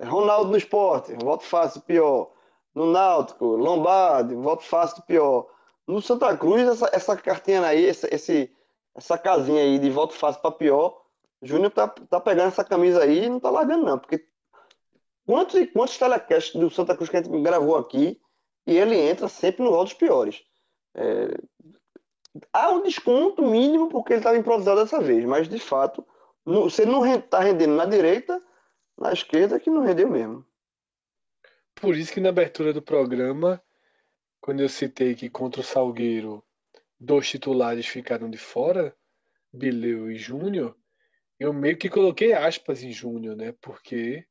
Ronaldo no esporte, voto fácil, pior. no Náutico, Lombardi, voto fácil pior. No Santa Cruz, essa, essa cartinha aí, esse, esse, essa casinha aí de voto fácil para pior, Júnior tá, tá pegando essa camisa aí e não tá largando, não. Porque quantos e quantos telecasts do Santa Cruz que a gente gravou aqui e ele entra sempre no rol dos piores. É, há um desconto mínimo porque ele estava improvisado dessa vez, mas de fato, você não está rendendo na direita, na esquerda que não rendeu mesmo. Por isso que na abertura do programa, quando eu citei que contra o Salgueiro dois titulares ficaram de fora, Bileu e Júnior, eu meio que coloquei aspas em Júnior, né? Porque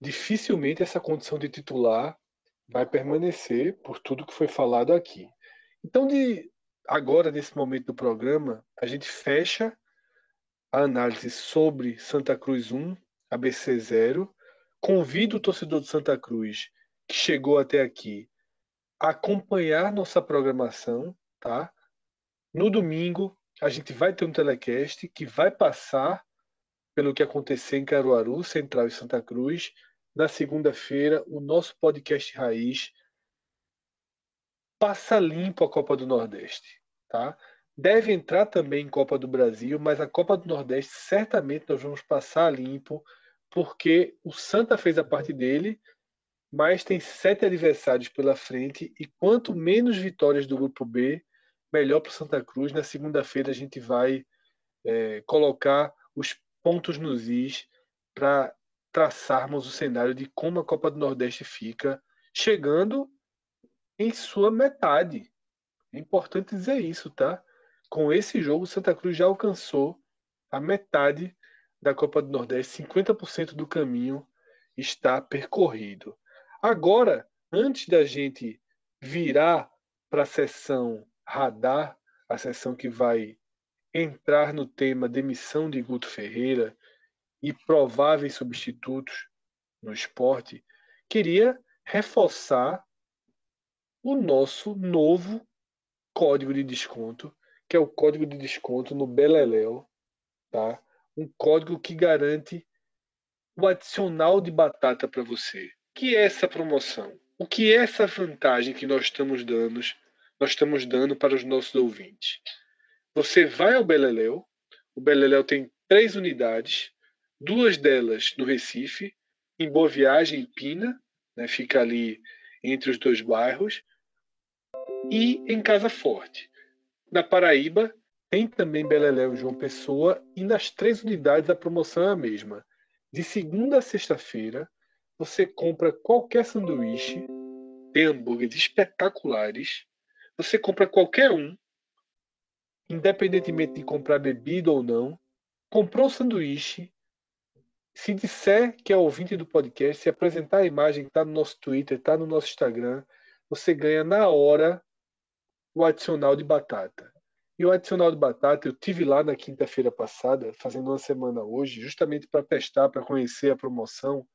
dificilmente essa condição de titular vai permanecer por tudo que foi falado aqui. Então, de agora nesse momento do programa, a gente fecha a análise sobre Santa Cruz 1, ABC 0 Convido o torcedor de Santa Cruz que chegou até aqui a acompanhar nossa programação, tá? No domingo a gente vai ter um telecast que vai passar pelo que aconteceu em Caruaru, Central e Santa Cruz. Na segunda-feira, o nosso podcast Raiz passa limpo a Copa do Nordeste, tá? Deve entrar também em Copa do Brasil, mas a Copa do Nordeste certamente nós vamos passar limpo porque o Santa fez a parte dele, mas tem sete adversários pela frente e quanto menos vitórias do grupo B, melhor para o Santa Cruz. Na segunda-feira a gente vai é, colocar os pontos nos is para traçarmos o cenário de como a Copa do Nordeste fica, chegando em sua metade. É importante dizer isso, tá? Com esse jogo, Santa Cruz já alcançou a metade da Copa do Nordeste, 50% do caminho está percorrido. Agora, antes da gente virar para a sessão radar, a sessão que vai entrar no tema demissão de Guto Ferreira e prováveis substitutos no esporte, queria reforçar o nosso novo código de desconto, que é o código de desconto no Beleléu, tá? um código que garante o adicional de batata para você. O que é essa promoção? O que é essa vantagem que nós estamos dando, nós estamos dando para os nossos ouvintes? Você vai ao Beleléu, o Beleléu tem três unidades, duas delas no Recife, em Boa Viagem, em Pina, né, fica ali entre os dois bairros, e em Casa Forte. Na Paraíba, tem também Beleléu e João Pessoa, e nas três unidades a promoção é a mesma. De segunda a sexta-feira, você compra qualquer sanduíche, tem hambúrgueres espetaculares, você compra qualquer um, independentemente de comprar bebida ou não, comprou o sanduíche, se disser que é ouvinte do podcast, se apresentar a imagem que está no nosso Twitter, está no nosso Instagram, você ganha na hora o adicional de batata. E o adicional de batata, eu tive lá na quinta-feira passada, fazendo uma semana hoje, justamente para testar, para conhecer a promoção.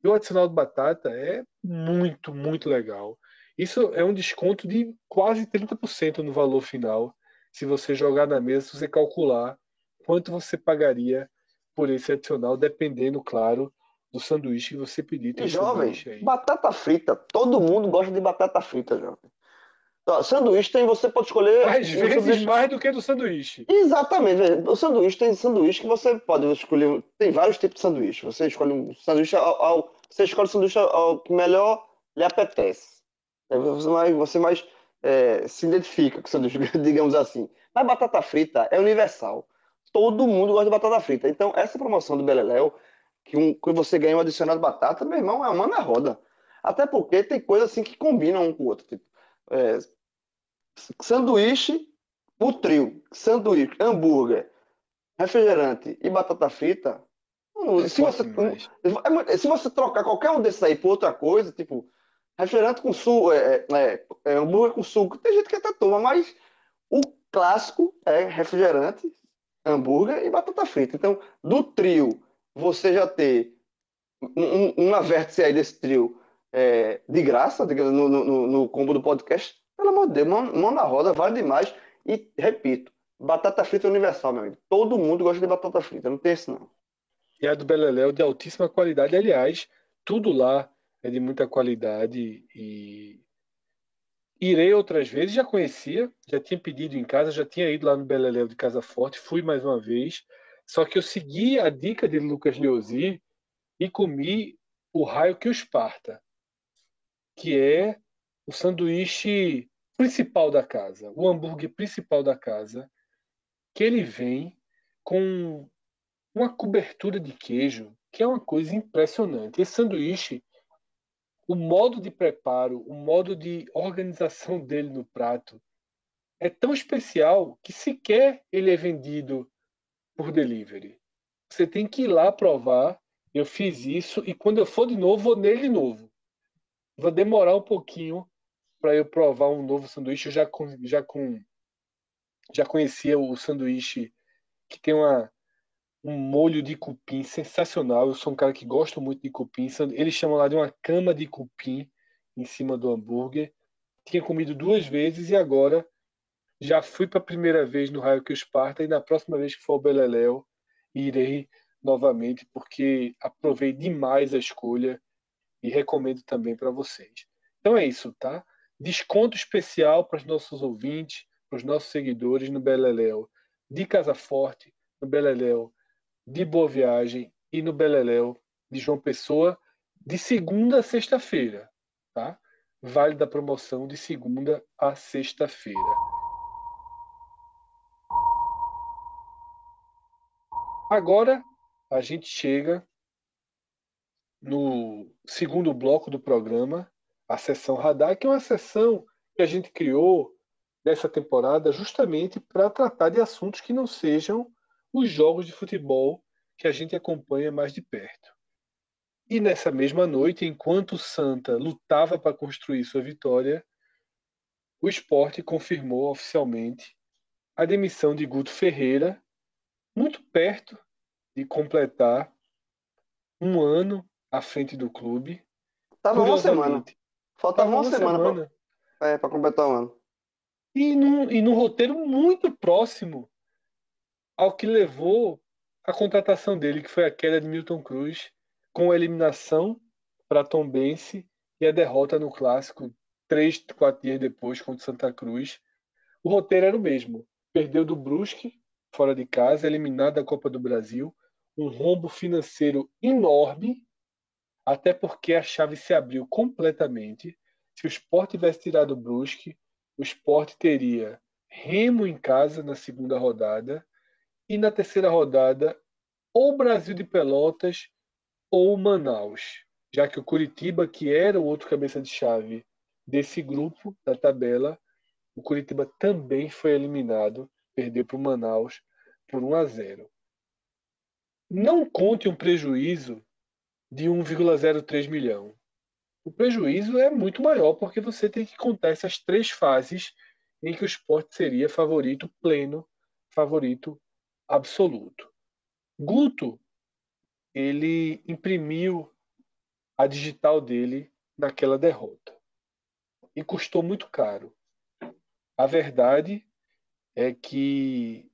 E o adicional de batata é muito, muito legal. Isso é um desconto de quase 30% no valor final. Se você jogar na mesa, se você calcular quanto você pagaria por esse adicional, dependendo, claro, do sanduíche que você pedir. Tem jovem, batata frita. Todo mundo gosta de batata frita, jovem. Sanduíche tem, você pode escolher. Às um vezes sanduíche... mais do que do sanduíche. Exatamente. O sanduíche tem sanduíche que você pode escolher. Tem vários tipos de sanduíche. Você escolhe um sanduíche ao, ao você escolhe o sanduíche ao que melhor lhe apetece. Você mais, você mais é, se identifica com o sanduíche, digamos assim. Mas batata frita é universal. Todo mundo gosta de batata frita. Então, essa promoção do Beleléu, que, um, que você ganha um adicionado de batata, meu irmão, é uma na roda. Até porque tem coisas assim que combinam um com o outro. Tipo, é, sanduíche, o trio, sanduíche, hambúrguer, refrigerante e batata frita. É se, você, é se você trocar qualquer um desses aí por outra coisa, tipo refrigerante com suco, é, é, é, hambúrguer com suco, tem gente que até toma, mas o clássico é refrigerante, hambúrguer e batata frita. Então, do trio, você já ter um, uma vértice aí desse trio é, de graça, no, no, no combo do podcast, pelo amor de Deus, mão, mão na roda, vale demais. E, repito, batata frita é universal, meu amigo. Todo mundo gosta de batata frita, não tem isso não. E a do Beleléu de altíssima qualidade. Aliás, tudo lá é de muita qualidade e irei outras vezes, já conhecia, já tinha pedido em casa, já tinha ido lá no Beleléu de Casa Forte, fui mais uma vez, só que eu segui a dica de Lucas Leozzi e comi o raio que o esparta, que é o sanduíche principal da casa, o hambúrguer principal da casa, que ele vem com uma cobertura de queijo, que é uma coisa impressionante. Esse sanduíche, o modo de preparo, o modo de organização dele no prato é tão especial que sequer ele é vendido por delivery. Você tem que ir lá provar. Eu fiz isso e quando eu for de novo, vou nele de novo. Vai demorar um pouquinho para eu provar um novo sanduíche. Eu já, já, com, já conhecia o sanduíche que tem uma, um molho de cupim sensacional. Eu sou um cara que gosta muito de cupim. Eles chamam lá de uma cama de cupim em cima do hambúrguer. Tinha comido duas vezes e agora já fui para a primeira vez no Raio que o Esparta e na próxima vez que for ao Beleléu irei novamente porque aprovei demais a escolha e recomendo também para vocês. Então é isso, tá? Desconto especial para os nossos ouvintes, para os nossos seguidores no Beleléu de Casa Forte, no Beleléu de Boa Viagem e no Beleléu de João Pessoa de segunda a sexta-feira, tá? Vale da promoção de segunda a sexta-feira. Agora a gente chega no segundo bloco do programa, a sessão radar, que é uma sessão que a gente criou nessa temporada justamente para tratar de assuntos que não sejam os jogos de futebol que a gente acompanha mais de perto. E nessa mesma noite, enquanto o Santa lutava para construir sua vitória, o esporte confirmou oficialmente a demissão de Guto Ferreira, muito perto de completar um ano à frente do clube. Tava uma semana. Faltava uma, uma, semana, semana. para é, completar o ano. E num, e num roteiro muito próximo ao que levou a contratação dele, que foi a queda de Milton Cruz, com a eliminação para Tom Bense e a derrota no clássico três, quatro dias depois contra Santa Cruz. O roteiro era o mesmo. Perdeu do Brusque, fora de casa, eliminado da Copa do Brasil, um rombo financeiro enorme, até porque a chave se abriu completamente. Se o Sport tivesse tirado o Brusque, o Sport teria Remo em casa na segunda rodada e na terceira rodada ou Brasil de Pelotas ou Manaus, já que o Curitiba, que era o outro cabeça de chave desse grupo da tabela, o Curitiba também foi eliminado, perdeu para o Manaus por 1 a 0 não conte um prejuízo de 1,03 milhão. O prejuízo é muito maior porque você tem que contar essas três fases em que o esporte seria favorito pleno, favorito absoluto. Guto, ele imprimiu a digital dele naquela derrota e custou muito caro. A verdade é que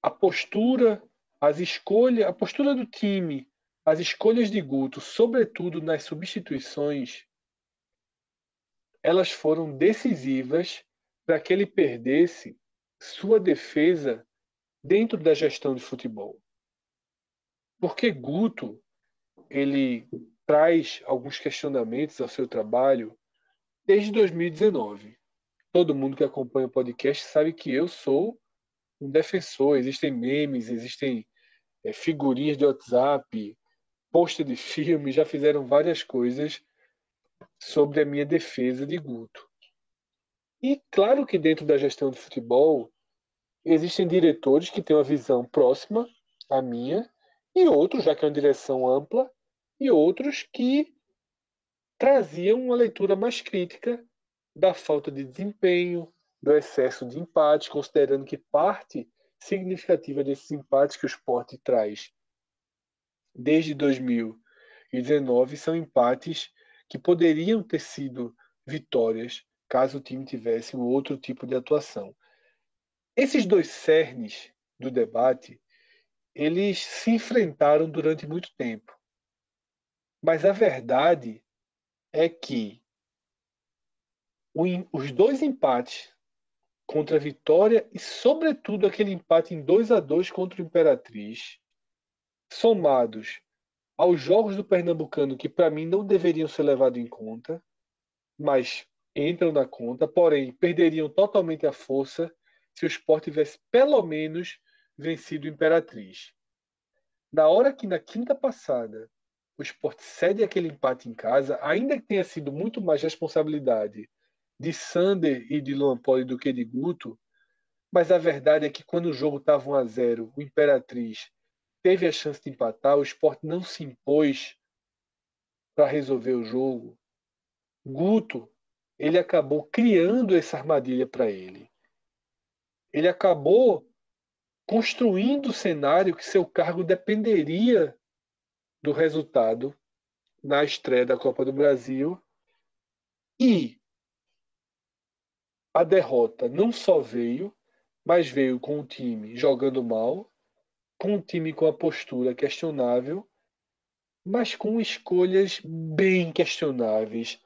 a postura as escolhas, a postura do time, as escolhas de Guto, sobretudo nas substituições, elas foram decisivas para que ele perdesse sua defesa dentro da gestão de futebol. Porque Guto, ele traz alguns questionamentos ao seu trabalho desde 2019. Todo mundo que acompanha o podcast sabe que eu sou um defensor, existem memes, existem é, figurinhas de WhatsApp, pôster de filme, já fizeram várias coisas sobre a minha defesa de Guto. E claro que dentro da gestão de futebol existem diretores que têm uma visão próxima à minha e outros, já que é uma direção ampla, e outros que traziam uma leitura mais crítica da falta de desempenho, do excesso de empate, considerando que parte significativa desses empates que o esporte traz desde 2019 são empates que poderiam ter sido vitórias caso o time tivesse um outro tipo de atuação. Esses dois cernes do debate, eles se enfrentaram durante muito tempo. Mas a verdade é que os dois empates contra a Vitória e, sobretudo, aquele empate em 2 a 2 contra o Imperatriz, somados aos jogos do Pernambucano, que para mim não deveriam ser levados em conta, mas entram na conta, porém perderiam totalmente a força se o Sport tivesse pelo menos vencido o Imperatriz. Na hora que na quinta passada o Sport cede aquele empate em casa, ainda que tenha sido muito mais responsabilidade de Sander e de Luan Poli do que de Guto, mas a verdade é que quando o jogo estava 1 a 0 o Imperatriz teve a chance de empatar, o Sport não se impôs para resolver o jogo. Guto, ele acabou criando essa armadilha para ele. Ele acabou construindo o cenário que seu cargo dependeria do resultado na estreia da Copa do Brasil e a derrota não só veio, mas veio com o time jogando mal, com o time com a postura questionável, mas com escolhas bem questionáveis,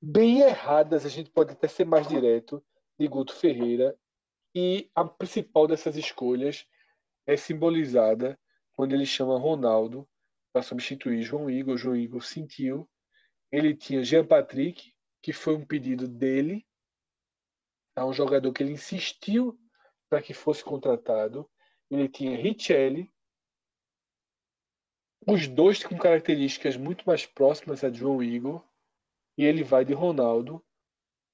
bem erradas, a gente pode até ser mais direto, de Guto Ferreira. E a principal dessas escolhas é simbolizada quando ele chama Ronaldo para substituir João Igor. João Igor sentiu. Ele tinha Jean Patrick, que foi um pedido dele, a um jogador que ele insistiu para que fosse contratado. Ele tinha Richelli, os dois com características muito mais próximas a João Igor, e ele vai de Ronaldo,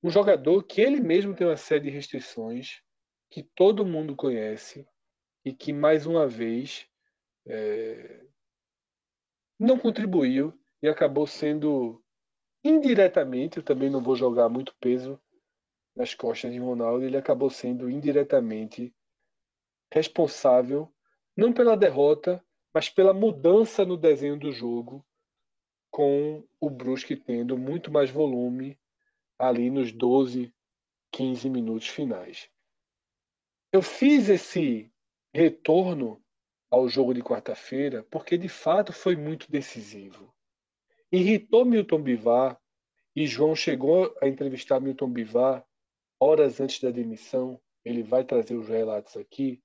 um jogador que ele mesmo tem uma série de restrições, que todo mundo conhece, e que mais uma vez é, não contribuiu e acabou sendo indiretamente, eu também não vou jogar muito peso nas costas de Ronaldo, ele acabou sendo indiretamente responsável não pela derrota, mas pela mudança no desenho do jogo, com o Brusque tendo muito mais volume ali nos 12, 15 minutos finais. Eu fiz esse retorno ao jogo de quarta-feira porque de fato foi muito decisivo. Irritou Milton Bivar e João chegou a entrevistar Milton Bivar horas antes da demissão, ele vai trazer os relatos aqui,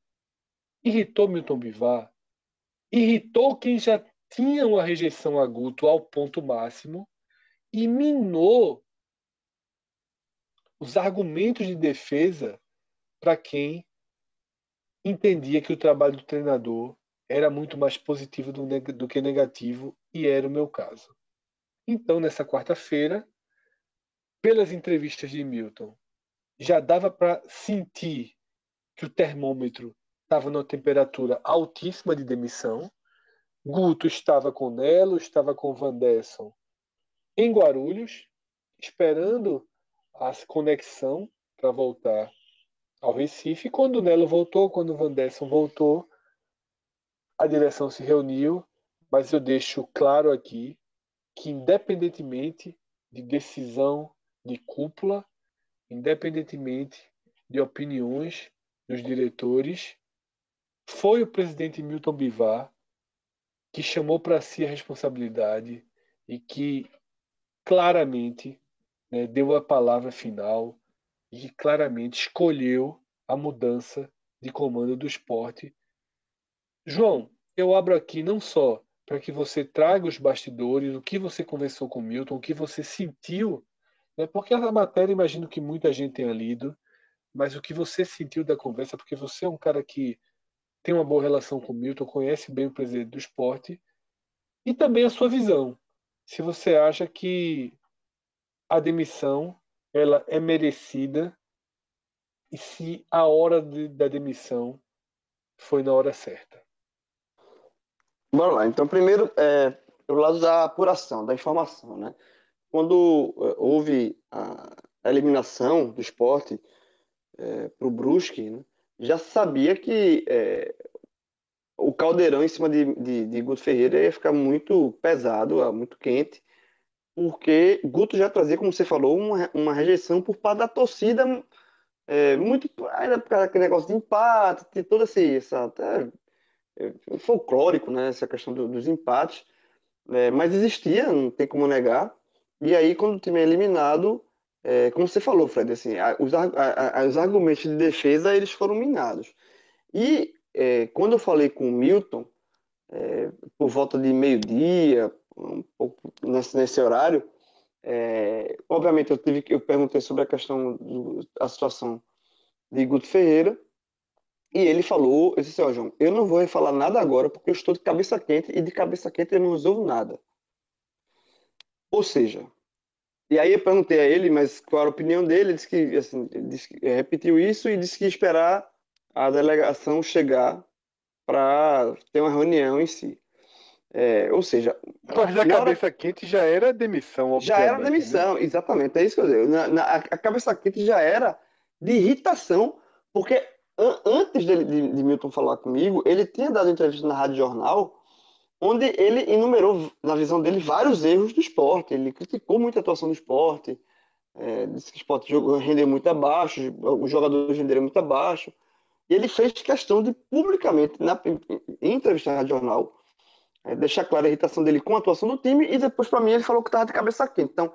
irritou Milton Bivar, irritou quem já tinha uma rejeição a Guto ao ponto máximo e minou os argumentos de defesa para quem entendia que o trabalho do treinador era muito mais positivo do, do que negativo, e era o meu caso. Então, nessa quarta-feira, pelas entrevistas de Milton já dava para sentir que o termômetro estava numa temperatura altíssima de demissão. Guto estava com Nelo, estava com Vandesson em Guarulhos, esperando a conexão para voltar ao Recife. Quando o Nelo voltou, quando o Vandesson voltou, a direção se reuniu, mas eu deixo claro aqui que, independentemente de decisão de cúpula, independentemente de opiniões dos diretores, foi o presidente Milton Bivar que chamou para si a responsabilidade e que claramente né, deu a palavra final e que claramente escolheu a mudança de comando do esporte. João, eu abro aqui não só para que você traga os bastidores, o que você conversou com Milton, o que você sentiu é porque a matéria, imagino que muita gente tenha lido, mas o que você sentiu da conversa, porque você é um cara que tem uma boa relação com o Milton, conhece bem o presidente do esporte, e também a sua visão. Se você acha que a demissão ela é merecida e se a hora de, da demissão foi na hora certa. Bora lá. Então, primeiro, é, o lado da apuração, da informação, né? Quando é, houve a eliminação do esporte é, para o Brusque, né, já sabia que é, o caldeirão em cima de, de, de, Guto Ferreira ia ficar muito pesado, muito quente, porque Guto já trazia, como você falou, uma, uma rejeição por parte da torcida, é, muito ainda por causa daquele negócio de empate, de toda essa, até, folclórico, né, essa questão do, dos empates, mas existia, não tem como negar, E aí, quando o time é eliminado, é, como você falou, Fred, assim, a, os, a, os, argumentos de defesa eles foram minados. E é, quando eu falei com o Milton, é, por volta de meio-dia, um pouco nesse, nesse horário, é, obviamente eu tive eu perguntei sobre a questão da situação de Guto Ferreira e ele falou, eu disse assim, ó, João, eu não vou falar nada agora porque eu estou de cabeça quente e de cabeça quente eu não resolvo nada. Ou seja, e aí eu perguntei a ele, mas qual era a opinião dele, ele disse que, assim, disse que repetiu isso e disse que esperar a delegação chegar para ter uma reunião em si. É, ou seja, mas a cabeça hora... quente já era demissão, Já era né? demissão, né? exatamente. É isso que eu digo. Na, na, a cabeça quente já era de irritação, porque an antes de, de, de, Milton falar comigo, ele tinha dado entrevista na Rádio Jornal, onde ele enumerou, na visão dele, vários erros do esporte. Ele criticou muito a atuação do esporte, é, disse que o esporte rendeu muito abaixo, os jogadores renderam muito abaixo. E ele fez questão de, publicamente, na, em entrevista na Jornal, é, deixar clara a irritação dele com a atuação do time, e depois, para mim, ele falou que estava de cabeça quente. Então,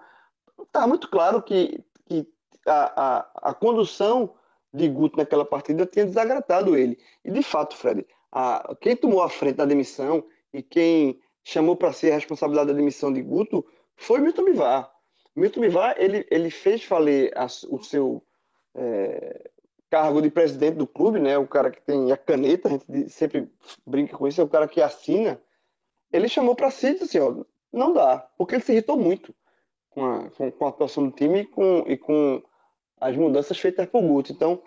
está muito claro que, que a, a, a, condução de Guto naquela partida tinha desagradado ele. E, de fato, Fred, a, quem tomou a frente da demissão e quem chamou para si a responsabilidade da demissão de Guto foi Milton Bivar. Milton Bivar, ele, ele fez valer a, o seu é, cargo de presidente do clube, né? o cara que tem a caneta, a gente sempre brinca com isso, é o cara que assina ele chamou para si e disse assim, ó, não dá, porque ele se irritou muito com a, com, com a atuação do time e com, e com as mudanças feitas por Guto. Então,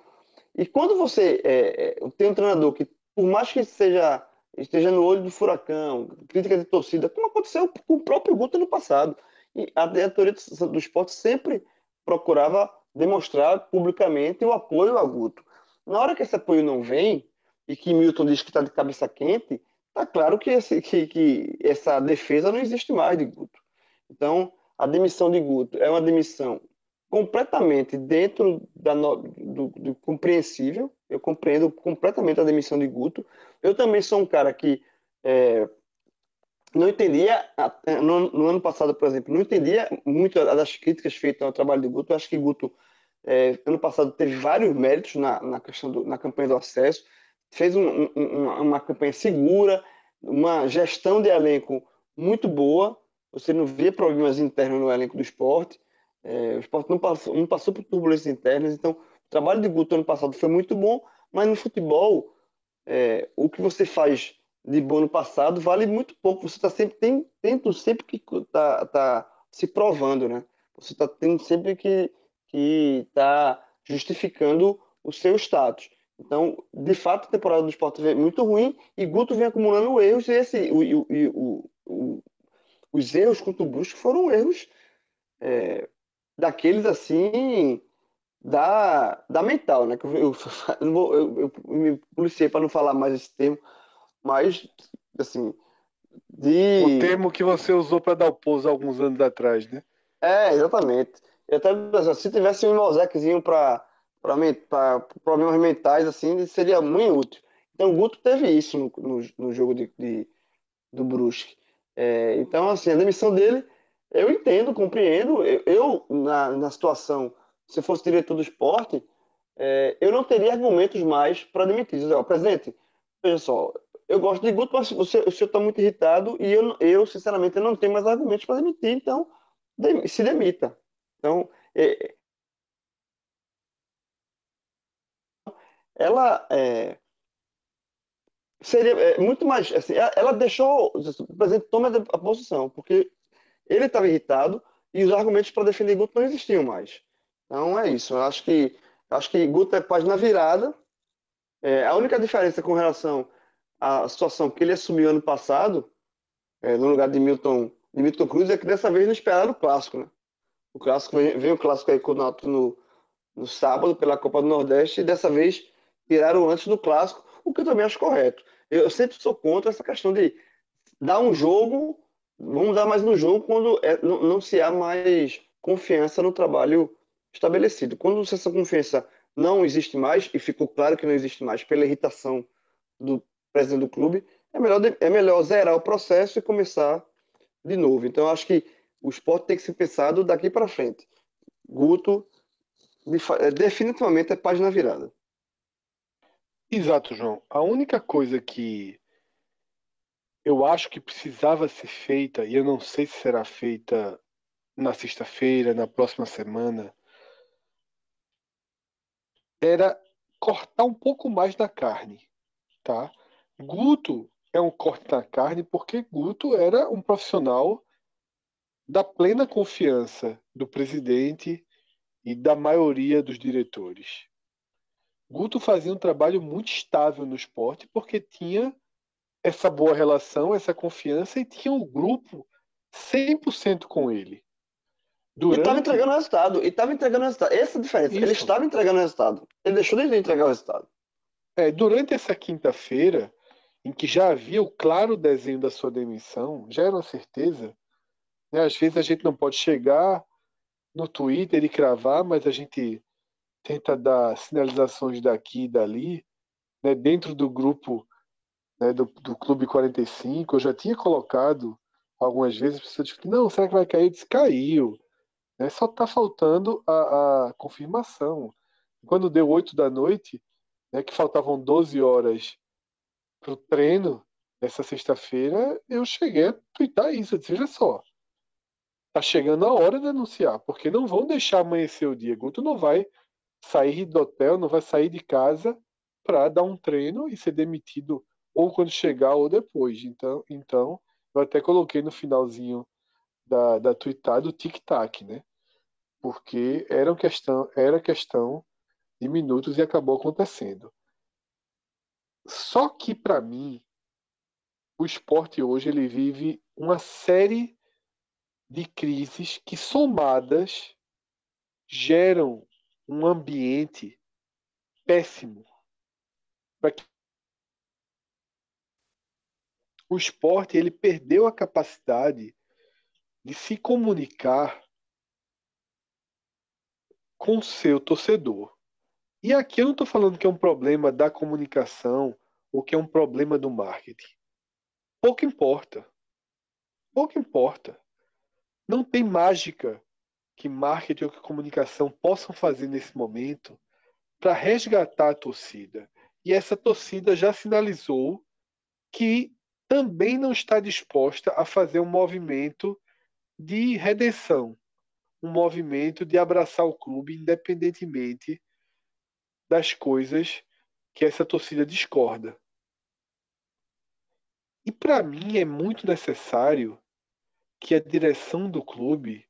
e quando você é, é, tem um treinador que, por mais que seja esteja no olho do furacão, crítica de torcida, como aconteceu com o próprio Guto no passado, e a diretoria do esporte sempre procurava demonstrar publicamente o apoio a Guto. Na hora que esse apoio não vem, e que Milton diz que está de cabeça quente, Tá claro que, esse, que, que essa defesa não existe mais de Guto. Então, a demissão de Guto é uma demissão completamente dentro da, do, do, compreensível. Eu compreendo completamente a demissão de Guto. Eu também sou um cara que é, não entendia, no, no, ano passado, por exemplo, não entendia muito das críticas feitas ao trabalho de Guto. Eu acho que Guto, é, ano passado, teve vários méritos na, na questão do, na campanha do acesso fez um, um, uma campanha segura, uma gestão de elenco muito boa. Você não via problemas internos no elenco do esporte. É, o esporte não passou, não passou por turbulências internas. Então, o trabalho de Guto ano passado foi muito bom, mas no futebol, é, o que você faz de bom no passado vale muito pouco. Você está sempre tem, tendo sempre que tá, tá se provando, né? Você está tendo sempre que que está justificando o seu status. Então, de fato, a temporada do Sport é muito ruim e Guto vem acumulando erros e esse, o, o, o, os erros contra o Brusque foram erros é, daqueles assim da, da mental, né? Que eu, eu, eu, eu, me policiei para não falar mais esse termo, mas assim de o termo que você usou para dar o pouso alguns anos atrás, né? É, exatamente. Eu até se tivesse um mosaquezinho para para problemas mentais, assim, seria muito útil. Então, o Guto teve isso no, no, no jogo de, de, do Brusque. É, então, assim, a demissão dele, eu entendo, compreendo. Eu, eu na, na situação, se fosse diretor do esporte, é, eu não teria argumentos mais para demitir. Dizer, ó, presidente, veja só, eu gosto de Guto, mas o senhor está muito irritado e eu, eu, sinceramente, eu não tenho mais argumentos para demitir, então se demita. Então, é, ela é, seria é, muito mais assim, ela deixou o presidente toma a posição porque ele estava irritado e os argumentos para defender Guto não existiam mais. Então é isso. Eu acho que acho que Guto é página virada. É, a única diferença com relação à situação que ele assumiu ano passado, é, no lugar de Milton, de Milton Cruz, é que dessa vez não esperaram o clássico, né? O clássico vem o clássico aí com o Nato no, no sábado pela Copa do Nordeste e dessa vez tiraram antes do clássico, o que eu também acho correto. Eu sempre sou contra essa questão de dar um jogo, vamos dar mais no jogo quando é, não, não, se há mais confiança no trabalho estabelecido. Quando essa confiança não existe mais, e ficou claro que não existe mais pela irritação do presidente do clube, é melhor, é melhor zerar o processo e começar de novo. Então, acho que O esporte tem que ser pensado daqui para frente. Guto é, definitivamente é página virada. Exato, João. A única coisa que eu acho que precisava ser feita, e eu não sei se será feita na sexta-feira, na próxima semana, era cortar um pouco mais da carne, tá? Guto é um corte na carne porque Guto era um profissional da plena confiança do presidente e da maioria dos diretores. Guto fazia um trabalho muito estável no esporte porque tinha essa boa relação, essa confiança e tinha um grupo 100% com ele. Durante... E estava entregando resultado. E estava entregando resultado. Essa é a diferença. Isso. Ele estava entregando resultado. Ele deixou de entregar o resultado. É, durante essa quinta-feira, em que já havia o claro desenho da sua demissão, já era uma certeza. Né? Às vezes a gente não pode chegar no Twitter e cravar, mas a gente tenta dar sinalizações daqui e dali. Né? Dentro do grupo né, do, do Clube 45, eu já tinha colocado algumas vezes, a pessoa disse, não, será que vai cair? Diz, caiu. Né? Só está faltando a, a, confirmação. Quando deu 8 da noite, né, que faltavam 12 horas para o treino nessa sexta-feira, eu cheguei a twittar isso. Eu disse, veja só, tá chegando a hora de anunciar, porque não vão deixar amanhecer o dia. Guto não vai sair do hotel, não vai sair de casa para dar um treino e ser demitido ou quando chegar ou depois. Então, então eu até coloquei no finalzinho da, da tweetada o tic-tac, né? porque era questão, era questão de minutos e acabou acontecendo. Só que para mim, o esporte hoje ele vive uma série de crises que somadas geram um ambiente péssimo para o esporte ele perdeu a capacidade de se comunicar com o seu torcedor. E aqui eu não estou falando que é um problema da comunicação ou que é um problema do marketing. Pouco importa. Pouco importa. Não tem mágica que marketing ou que comunicação possam fazer nesse momento para resgatar a torcida. E essa torcida já sinalizou que também não está disposta a fazer um movimento de redenção um movimento de abraçar o clube independentemente das coisas que essa torcida discorda. E para mim é muito necessário que a direção do clube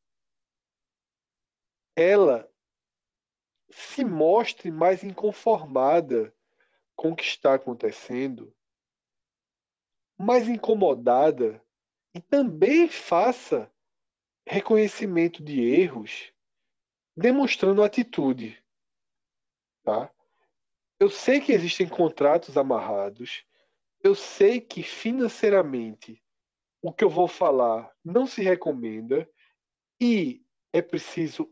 ela se mostre mais inconformada com o que está acontecendo, mais incomodada e também faça reconhecimento de erros, demonstrando atitude. Tá? Eu sei que existem contratos amarrados, eu sei que financeiramente o que eu vou falar não se recomenda e é preciso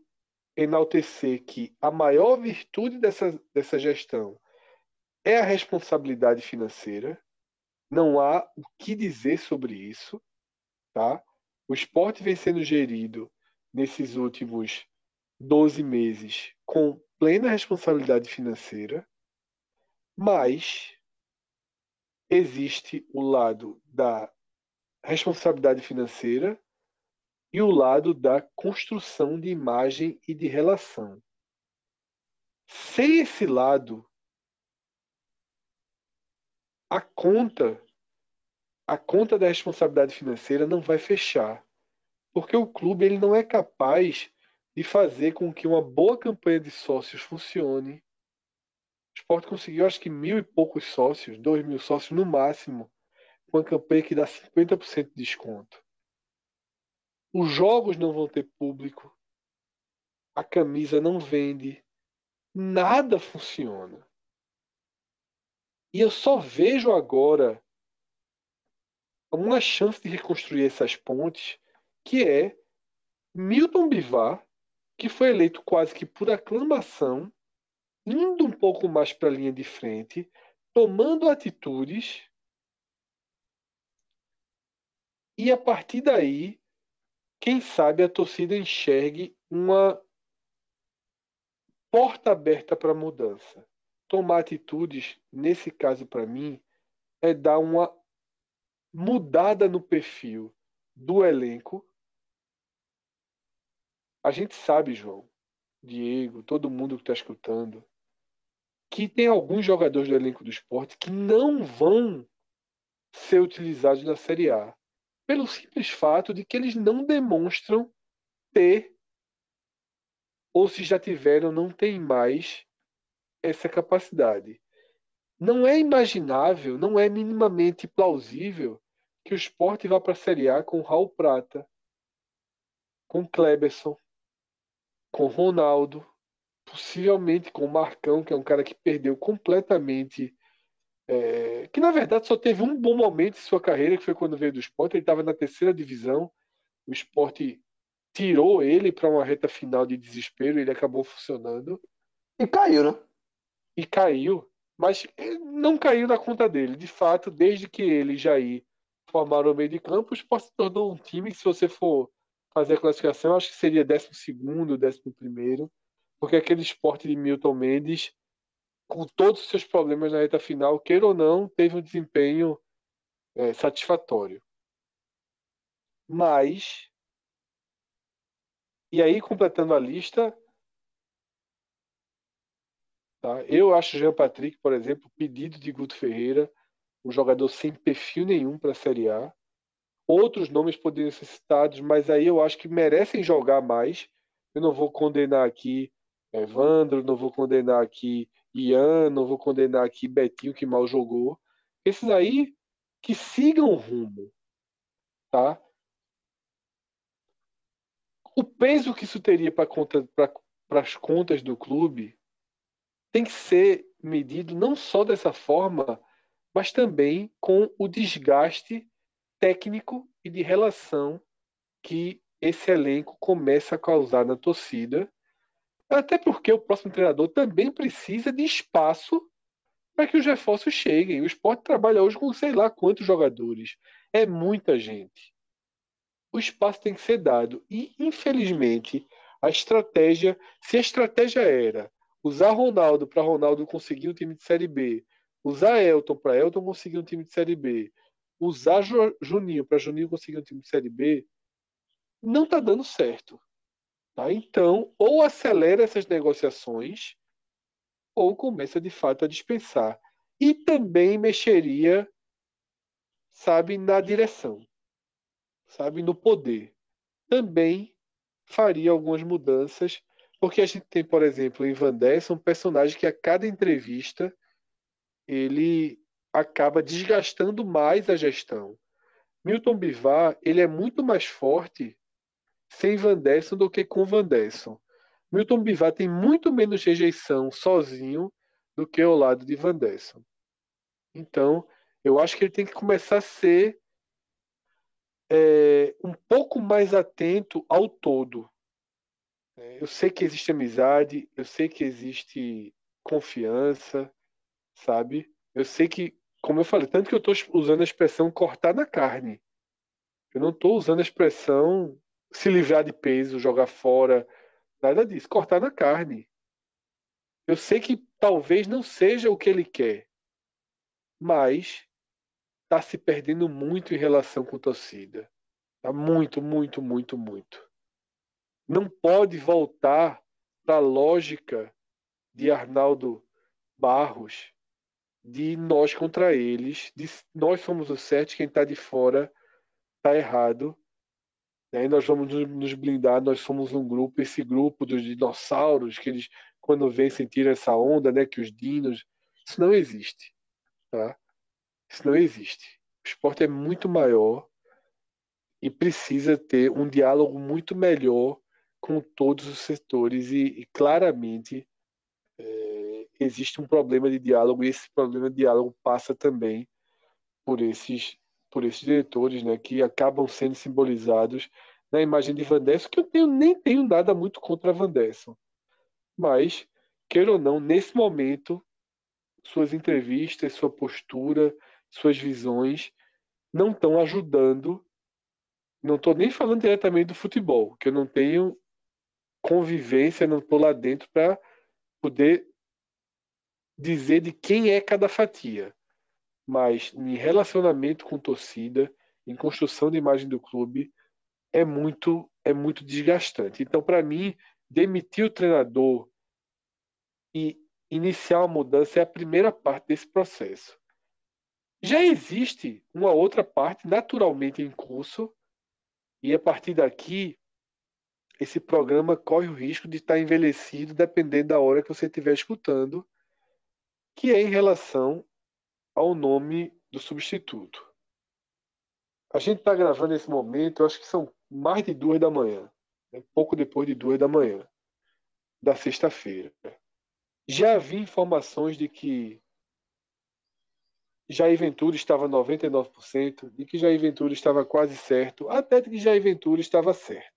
enaltecer que a maior virtude dessa, dessa gestão é a responsabilidade financeira. Não há o que dizer sobre isso, tá? O esporte vem sendo gerido nesses últimos 12 meses com plena responsabilidade financeira, mas existe o lado da responsabilidade financeira e o lado da construção de imagem e de relação. Sem esse lado, a conta a conta da responsabilidade financeira não vai fechar, porque o clube ele não é capaz de fazer com que uma boa campanha de sócios funcione. O esporte conseguiu, acho que mil e poucos sócios, dois mil sócios no máximo, com uma campanha que dá 50% de desconto. Os jogos não vão ter público, a camisa não vende, nada funciona. E eu só vejo agora uma chance de reconstruir essas pontes, que é Milton Bivar, que foi eleito quase que por aclamação, indo um pouco mais para a linha de frente, tomando atitudes, e a partir daí quem sabe a torcida enxergue uma porta aberta para mudança. Tomar atitudes, nesse caso para mim, é dar uma mudada no perfil do elenco. A gente sabe, João, Diego, todo mundo que está escutando, que tem alguns jogadores do elenco do esporte que não vão ser utilizados na Série A. Pelo simples fato de que eles não demonstram ter, ou se já tiveram, não tem mais essa capacidade. Não é imaginável, não é minimamente plausível que o esporte vá para a Série A com Raul Prata, com Kleberson, com Ronaldo, possivelmente com Marcão, que é um cara que perdeu completamente. É, que na verdade só teve um bom momento em sua carreira, que foi quando veio do esporte. Ele estava na terceira divisão, o esporte tirou ele para uma reta final de desespero, ele acabou funcionando. E caiu, né? E caiu, mas não caiu na conta dele. De fato, desde que ele e Jair formaram o meio de campo, o esporte se tornou um time que, se você for fazer a classificação, acho que seria 12, 11, porque aquele esporte de Milton Mendes, com todos os seus problemas na reta final, queira ou não, teve um desempenho é, satisfatório. Mas, e aí completando a lista, tá? eu acho Jean Patrick, por exemplo, pedido de Guto Ferreira, um jogador sem perfil nenhum para a Série A. Outros nomes poderiam ser citados, mas aí eu acho que merecem jogar mais. Eu não vou condenar aqui Evandro, não vou condenar aqui Ian, não vou condenar aqui Betinho, que mal jogou. Esses aí que sigam o rumo, tá? O peso que isso teria para as contas do clube tem que ser medido não só dessa forma, mas também com o desgaste técnico e de relação que esse elenco começa a causar na torcida. Até porque o próximo treinador também precisa de espaço para que os reforços cheguem. O esporte trabalha hoje com sei lá quantos jogadores. É muita gente. O espaço tem que ser dado. E, infelizmente, a estratégia, se a estratégia era usar Ronaldo para Ronaldo conseguir um time de Série B, usar Elton para Elton conseguir um time de Série B, usar Juninho para Juninho conseguir um time de Série B, não está dando certo. Tá? Então, ou acelera essas negociações, ou começa de fato a dispensar. E também mexeria, sabe, na direção, sabe, no poder. Também faria algumas mudanças, porque a gente tem, por exemplo, em Van Dessa um personagem que a cada entrevista ele acaba desgastando mais a gestão. Milton Bivar, ele é muito mais forte sem Van Desson do que com Van Desson. Milton Bivar tem muito menos rejeição sozinho do que ao lado de Van Desson. Então, eu acho que ele tem que começar a ser é, um pouco mais atento ao todo. É, eu sei que existe amizade, eu sei que existe confiança, sabe? Eu sei que como eu falei, tanto que eu estou usando a expressão cortar na carne. Eu não estou usando a expressão se livrar de peso, jogar fora, nada disso. Cortar na carne. Eu sei que talvez não seja o que ele quer, mas está se perdendo muito em relação com torcida. Tá muito, muito, muito, muito. Não pode voltar para a lógica de Arnaldo Barros de nós contra eles, de nós somos o certo, quem está de fora está errado. E aí nós vamos nos blindar, nós somos um grupo, esse grupo dos dinossauros, que eles, quando vêm sentir essa onda, né, que os dinos, isso não existe. Tá? Isso não existe. O esporte é muito maior e precisa ter um diálogo muito melhor com todos os setores e, e claramente existe um problema de diálogo e esse problema de diálogo passa também por esses por esses diretores, né, que acabam sendo simbolizados na imagem de Van que eu tenho, nem tenho nada muito contra Van. Mas, queira ou não, nesse momento, suas entrevistas, sua postura, suas visões não estão ajudando Não estou nem falando diretamente do futebol, que eu não tenho convivência, não estou lá dentro para poder dizer de quem é cada fatia. Mas em relacionamento com torcida, em construção de imagem do clube, é muito é muito desgastante. Então, para mim, demitir o treinador e iniciar uma mudança é a primeira parte desse processo. Já existe uma outra parte naturalmente em curso, e a partir daqui, esse programa corre o risco de estar envelhecido dependendo da hora que você estiver escutando, que é em relação ao nome do substituto. A gente está gravando nesse momento, eu acho que são mais de duas da manhã, né? pouco depois de duas da manhã, da sexta-feira. Já havia informações de que Jair Ventura estava 99%, de que Jair Ventura estava quase certo, até de que Jair Ventura estava certo.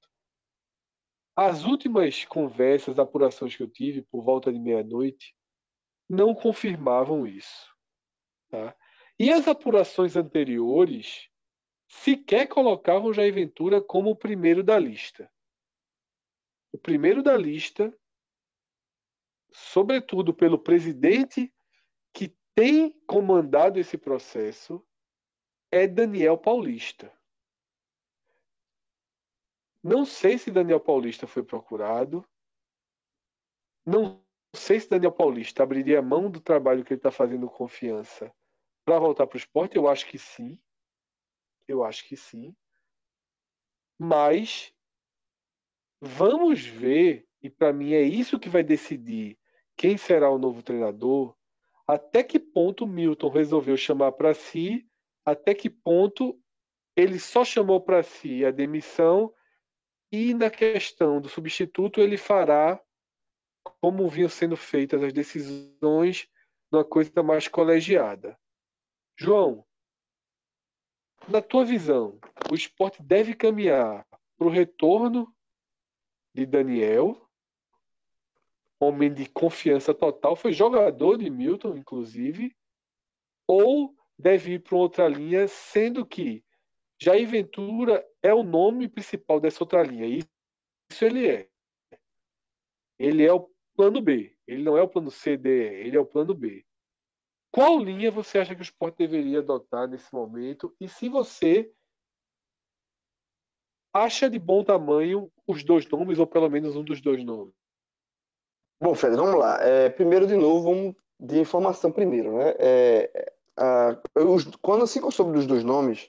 As últimas conversas, apurações que eu tive por volta de meia-noite, não confirmavam isso. Tá? E as apurações anteriores sequer colocavam Jair Ventura como o primeiro da lista. O primeiro da lista, sobretudo pelo presidente que tem comandado esse processo, é Daniel Paulista. Não sei se Daniel Paulista foi procurado. Não sei se Daniel Paulista abriria mão do trabalho que ele está fazendo confiança para voltar para o esporte. Eu acho que sim. Eu acho que sim. Mas vamos ver, e para mim é isso que vai decidir quem será o novo treinador. Até que ponto Milton resolveu chamar para si, até que ponto ele só chamou para si a demissão e na questão do substituto, ele fará como vinham sendo feitas as decisões numa coisa mais colegiada. João, na tua visão, o esporte deve caminhar para o retorno de Daniel, homem de confiança total, foi jogador de Milton, inclusive, ou deve ir para outra linha, sendo que Jair Ventura é o nome principal dessa outra linha. Isso ele é. Ele é o plano B. Ele não é o plano C, D, ele é o plano B. Qual linha você acha que o esporte deveria adotar nesse momento? E se você acha de bom tamanho os dois nomes, ou pelo menos um dos dois nomes? Bom, Fred, vamos lá. É, primeiro, de novo, vamos de informação primeiro. Né? É, a, quando eu soube dos dois nomes,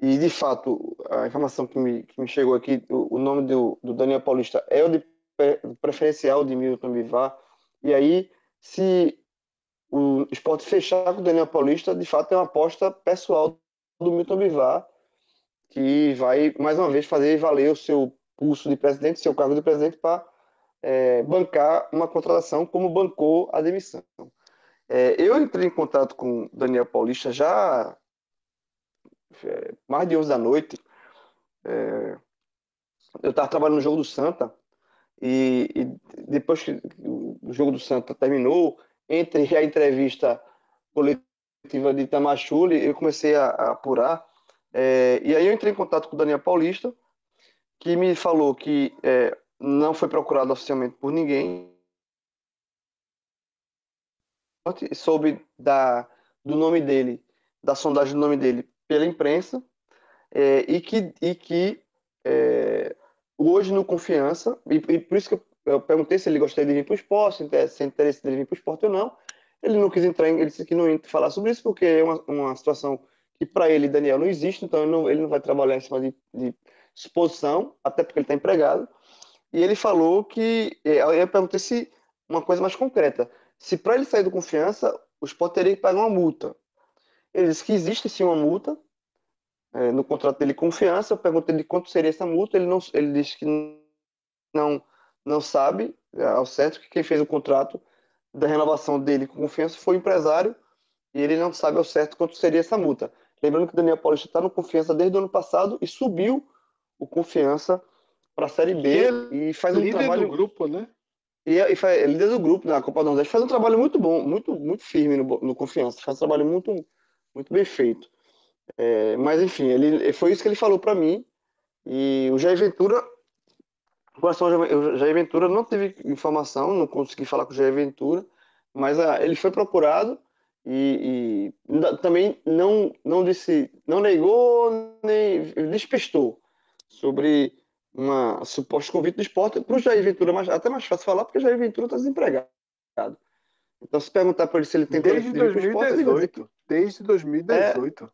e, de fato, a informação que me, que me chegou aqui, o, o nome do, do, Daniel Paulista é o de preferencial de Milton Bivar. E aí, se o esporte fechar com o Daniel Paulista, de fato, é uma aposta pessoal do Milton Bivar, que vai, mais uma vez, fazer valer o seu pulso de presidente, seu cargo de presidente, para é, bancar uma contratação como bancou a demissão. É, eu entrei em contato com Daniel Paulista já é, mais de 11 da noite, é, eu estava trabalhando no jogo do Santa, e, e, depois que o jogo do Santa terminou, entre a entrevista coletiva de Tamachule, eu comecei a, a apurar, é, e aí eu entrei em contato com o Daniel Paulista, que me falou que é, não foi procurado oficialmente por ninguém, soube da, do nome dele, da sondagem do nome dele pela imprensa é, e que, e que é, hoje no Confiança, e, e, por isso que eu, perguntei se ele gostaria de vir para o esporte, se tem interesse dele vir para o esporte ou não, ele não quis entrar, ele disse que não ia falar sobre isso porque é uma, uma situação que para ele, Daniel, não existe, então ele não, ele não vai trabalhar em cima de, de exposição, até porque ele está empregado, e ele falou que, é, eu perguntei se uma coisa mais concreta, se para ele sair do Confiança, o esporte teria que pagar uma multa, ele disse que existe sim uma multa é, no contrato dele confiança. Eu perguntei de quanto seria essa multa. Ele, não, ele disse que não, não sabe é, ao certo que quem fez o contrato da renovação dele com confiança foi o empresário e ele não sabe ao certo quanto seria essa multa. Lembrando que o Daniel Paulista está no Confiança desde o ano passado e subiu o Confiança para a Série B e, e faz um trabalho... do grupo, né? E, e faz, é líder do grupo na Copa do Nordeste. Faz um trabalho muito bom, muito, muito firme no, no Confiança. Faz um trabalho muito muito bem feito. É, mas enfim, ele foi isso que ele falou para mim. E o Jair Ventura, com relação Jair Ventura, não teve informação, não consegui falar com o Jair Ventura, mas ah, ele foi procurado e, e, também não, não disse, não negou nem despistou sobre uma suposto convite do esporte para o Jair Ventura, mas até mais fácil falar porque o Jair Ventura está desempregado. Então, se perguntar para ele se ele tem desde 2018, esporte, que... desde 2018. É,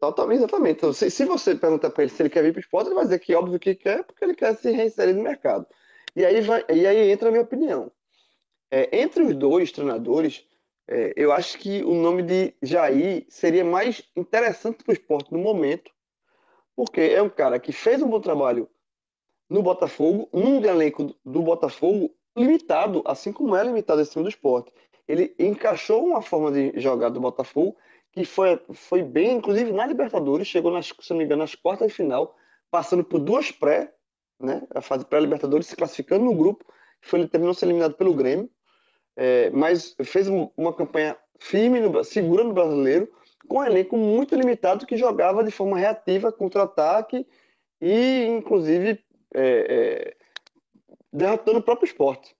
totalmente, exatamente. Então, se, se você perguntar para ele se ele quer vir para o esporte, ele vai dizer que óbvio que quer, porque ele quer se reinserir no mercado. E aí, vai, e aí entra a minha opinião. É, entre os dois treinadores, é, eu acho que o nome de Jair seria mais interessante para o esporte no momento, porque é um cara que fez um bom trabalho no Botafogo, num elenco do Botafogo limitado, assim como é limitado esse time do esporte. Ele encaixou uma forma de jogar do Botafogo que foi, foi bem, inclusive na Libertadores, chegou, nas, se não me engano, nas quartas de final, passando por duas pré, né, a fase pré-Libertadores, se classificando no grupo, foi, ele terminou sendo eliminado pelo Grêmio, é, mas fez uma campanha firme, no, segura no brasileiro, com um elenco muito limitado que jogava de forma reativa, contra-ataque e, inclusive, é, é, derrotando o próprio esporte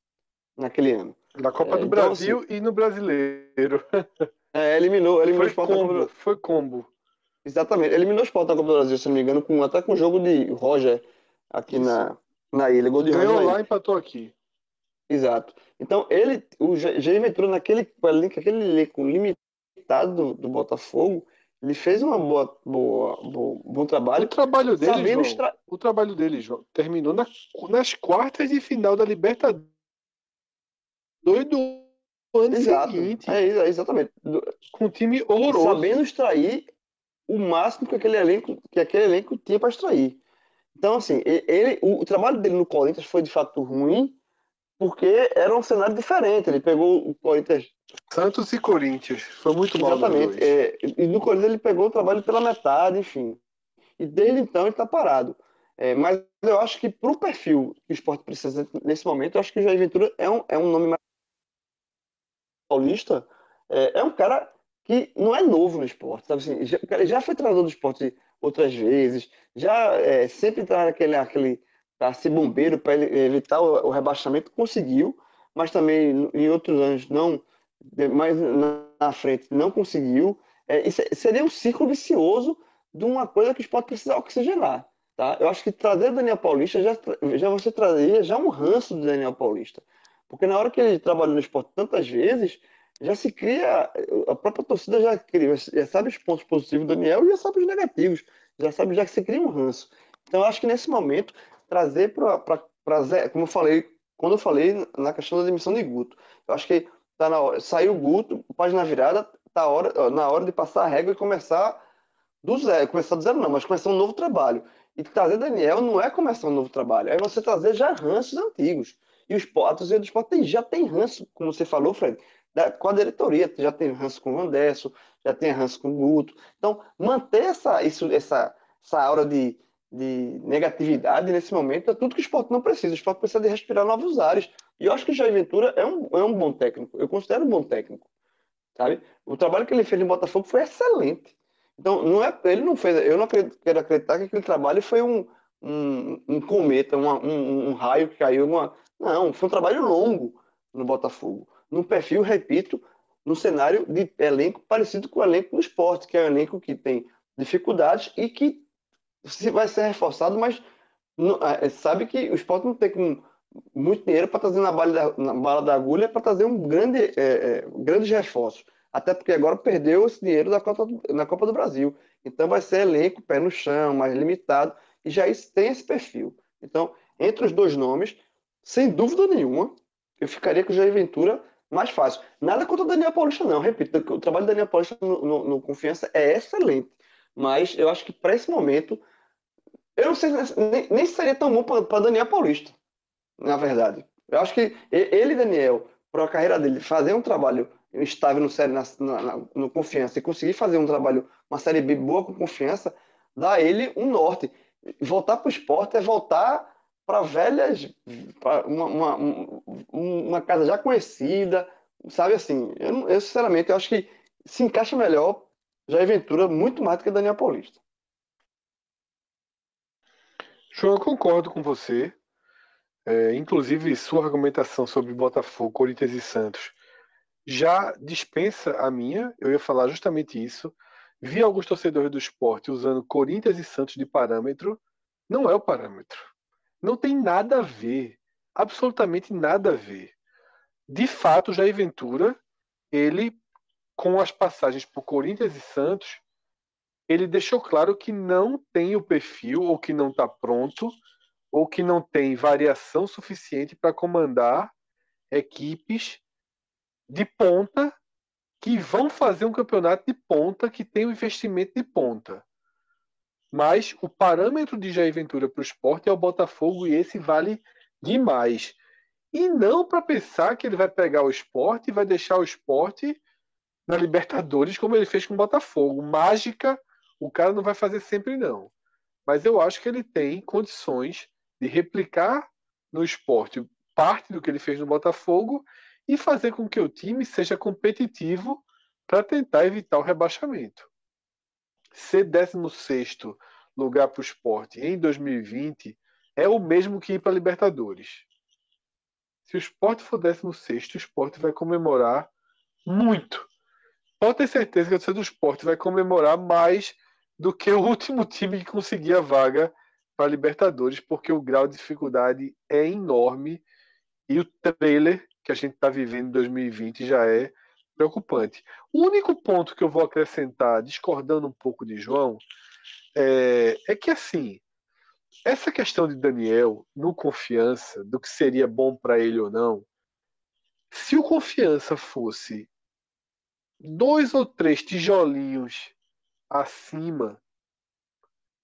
naquele ano. Na Copa do então, Brasil assim, e no Brasileiro. É, eliminou, eliminou foi o Sport combo, do... Foi combo. Exatamente, eliminou o Sport na Copa do Brasil, se não me engano, com, até com o jogo de Roger aqui na, na ilha. Gol de Ganhou Roger lá e empatou aqui. Exato. Então, ele, o Jair Ventura, naquele aquele elenco limitado do, do, Botafogo, ele fez uma boa, boa, boa bom trabalho. O trabalho dele, João, o trabalho dele, João, terminou na, nas quartas de final da Libertadores do ano Exato. seguinte. É, exatamente. Com um time horroroso. Sabendo extrair o máximo que aquele elenco, que aquele elenco tinha para extrair. Então, assim, ele, o, o trabalho dele no Corinthians foi de fato ruim, porque era um cenário diferente. Ele pegou o Corinthians. Santos e Corinthians. Foi muito mal. Exatamente. É, e no Corinthians ele pegou o trabalho pela metade, enfim. E desde então ele está parado. É, mas eu acho que para o perfil que o esporte precisa nesse momento, eu acho que o Jair Ventura é um, é um nome mais paulista. É, é um cara que não é novo no esporte. Sabe assim, já, já foi treinador do esporte outras vezes, já é, sempre está naquele, aquele, para ser bombeiro, para evitar o, o, rebaixamento, conseguiu, mas também em outros anos não, mais na frente não conseguiu. É, seria um ciclo vicioso de uma coisa que o esporte precisa oxigenar. Tá? Eu acho que trazer o Daniel Paulista já, já você traria já um ranço do Daniel Paulista. Porque na hora que ele trabalhou no esporte tantas vezes, já se cria, a própria torcida já cria, já sabe os pontos positivos do Daniel e já sabe os negativos, já sabe já que se cria um ranço. Então eu acho que nesse momento trazer para como eu falei, quando eu falei na questão da demissão de Guto. Eu acho que tá na hora, saiu o Guto, página virada, tá hora, na hora de passar a regra e começar do zero, começar do zero não, mas começar um novo trabalho. E trazer Daniel não é começar um novo trabalho, é você trazer já ranços antigos. E os a torcida do esporte já tem ranço, como você falou, Fred, da, com a diretoria, já tem ranço com o Vandesso, já tem ranço com o Guto. Então, manter essa, isso, essa, essa aura de, de negatividade nesse momento é tudo que o esporte não precisa. O esporte precisa de respirar novos ares. E eu acho que o Jair Ventura é um, é um bom técnico. Eu considero um bom técnico. Sabe? O trabalho que ele fez no Botafogo foi excelente. Então, não é, ele não fez. Eu não acredito, quero acreditar que aquele trabalho foi um, um, um cometa, uma, um, um, raio que caiu. Uma, não, foi um trabalho longo no Botafogo. Num perfil, repito, no cenário de elenco parecido com o elenco do esporte, que é um elenco que tem dificuldades e que vai ser reforçado, mas não, é, sabe que o esporte não tem com muito dinheiro para trazer na bala da, na bala da agulha para trazer um grande, é, é, grandes reforços. Até porque agora perdeu esse dinheiro da Copa, na Copa do Brasil. Então vai ser elenco, pé no chão, mais limitado, e já isso tem esse perfil. Então, entre os dois nomes, sem dúvida nenhuma, eu ficaria com o Jair Ventura mais fácil. Nada contra o Daniel Paulista, não. Repito, o trabalho do Daniel Paulista no, no, no Confiança é excelente. Mas eu acho que para esse momento, eu não sei, nem, nem seria tão bom para Daniel Paulista, na verdade. Eu acho que ele, Daniel, para a carreira dele, fazer um trabalho estável no série, na, na, no confiança e conseguir fazer um trabalho, uma série B boa com confiança, dá ele um norte. Voltar para o esporte é voltar para velhas, pra uma, uma, uma, casa já conhecida, sabe assim? Eu, eu, sinceramente, eu acho que se encaixa melhor Jair Ventura muito mais do que Daniel Paulista. João, eu concordo com você. É, inclusive, sua argumentação sobre Botafogo, Corinthians e Santos já dispensa a minha. Eu ia falar justamente isso. Vi alguns torcedores do esporte usando Corinthians e Santos de parâmetro. Não é o parâmetro. Não tem nada a ver. Absolutamente nada a ver. De fato, Jair Ventura, ele, com as passagens por Corinthians e Santos, ele deixou claro que não tem o perfil, ou que não está pronto, ou que não tem variação suficiente para comandar equipes de ponta que vão fazer um campeonato de ponta que tem um investimento de ponta. Mas o parâmetro de Jair Ventura para o esporte é o Botafogo e esse vale demais. E não para pensar que ele vai pegar o esporte e vai deixar o esporte na Libertadores como ele fez com o Botafogo. Mágica, o cara não vai fazer sempre, não. Mas eu acho que ele tem condições de replicar no esporte parte do que ele fez no Botafogo e fazer com que o time seja competitivo para tentar evitar o rebaixamento. Ser 16 lugar para o esporte em 2020 é o mesmo que ir para a Libertadores. Se o esporte for 16, o esporte vai comemorar muito. Pode ter certeza que o torcedor do esporte vai comemorar mais do que o último time que conseguia a vaga para Libertadores, porque o grau de dificuldade é enorme e o trailer que a gente está vivendo em 2020 já é preocupante. O único ponto que eu vou acrescentar, discordando um pouco de João, é, é que assim, essa questão de Daniel no confiança, do que seria bom para ele ou não, se o confiança fosse dois ou três tijolinhos acima,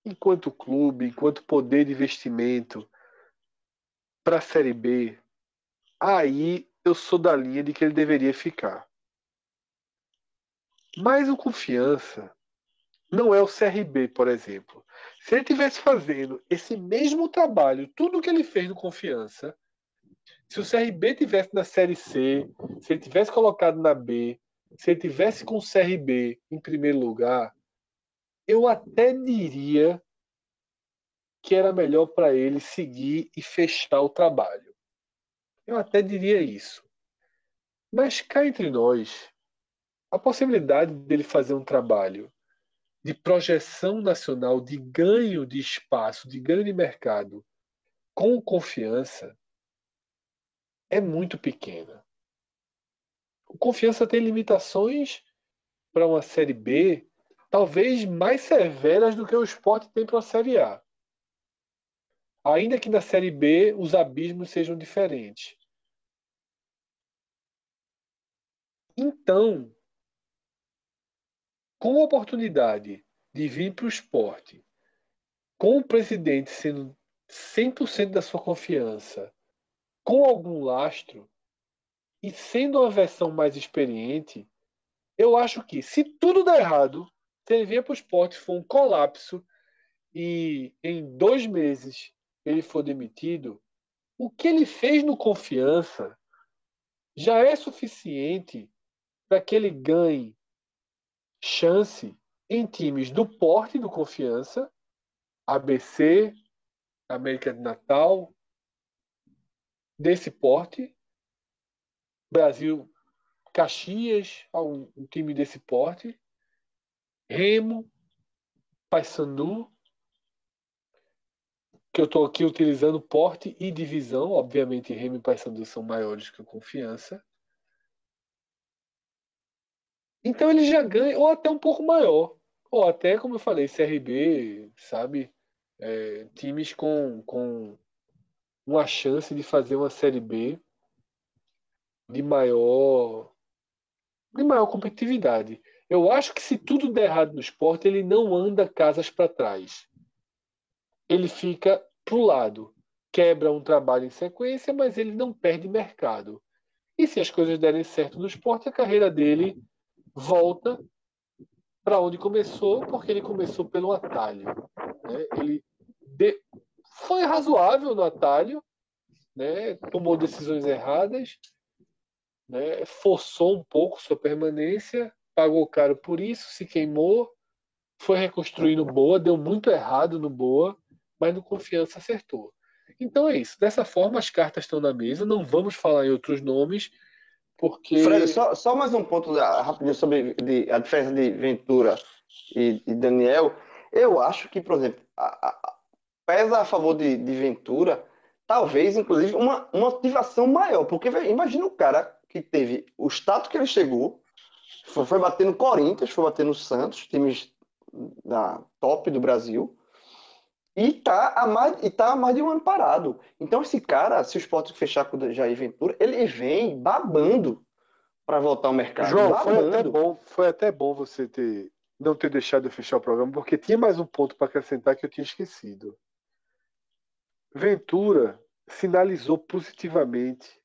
enquanto clube, enquanto poder de investimento para a Série B, aí eu sou da linha de que ele deveria ficar. Mas o confiança não é o CRB, por exemplo. Se ele tivesse fazendo esse mesmo trabalho, tudo que ele fez no confiança, se o CRB tivesse na Série C, se ele tivesse colocado na B, se ele tivesse com o CRB em primeiro lugar, eu até diria que era melhor para ele seguir e fechar o trabalho. Eu até diria isso. Mas cá entre nós, a possibilidade dele fazer um trabalho de projeção nacional, de ganho de espaço, de ganho de mercado, com confiança, é muito pequena. O confiança tem limitações para uma Série B, talvez mais severas do que o esporte tem para a Série A. Ainda que na Série B os abismos sejam diferentes. Então, com a oportunidade de vir para o esporte, com o presidente sendo 100% da sua confiança, com algum lastro, e sendo uma versão mais experiente, eu acho que se tudo der errado, se ele vier para o esporte for um colapso e em dois meses ele for demitido, o que ele fez no confiança já é suficiente para que ele ganhe chance em times do porte do confiança, ABC, América de Natal, desse porte, Brasil, Caxias, um time desse porte, Remo, Paysandu, que eu estou aqui utilizando porte e divisão. Obviamente, Remo e Paysandu são maiores que o Confiança. Então ele já ganha, ou até um pouco maior. Ou até, como eu falei, CRB, sabe? É, times com, com uma chance de fazer uma Série B de maior de maior competitividade. Eu acho que se tudo der errado no esporte, ele não anda casas para trás ele fica para o lado, quebra um trabalho em sequência, mas ele não perde mercado. E se as coisas derem certo no esporte, a carreira dele volta para onde começou, porque ele começou pelo atalho. Né? Ele de... foi razoável no atalho, né? tomou decisões erradas, né? forçou um pouco sua permanência, pagou caro por isso, se queimou, foi reconstruindo Boa, deu muito errado no Boa, mas no confiança acertou. Então é isso. Dessa forma, as cartas estão na mesa. Não vamos falar em outros nomes, porque. Fred, só, só mais um ponto rapidinho sobre de, a diferença de Ventura e, e, Daniel. Eu acho que, por exemplo, a, a, pesa a favor de, de Ventura, talvez, inclusive, uma, uma motivação maior. Porque imagina o cara que teve o status que ele chegou, foi, foi bater no Corinthians, foi bater no Santos, times da top do Brasil e tá, há mais, e tá há mais de um ano parado. Então, esse cara, se o esporte fechar com o Jair Ventura, ele vem babando para voltar ao mercado. João, foi até, bom, foi até bom você ter não ter deixado de fechar o programa, porque tinha mais um ponto para acrescentar que eu tinha esquecido. Ventura sinalizou positivamente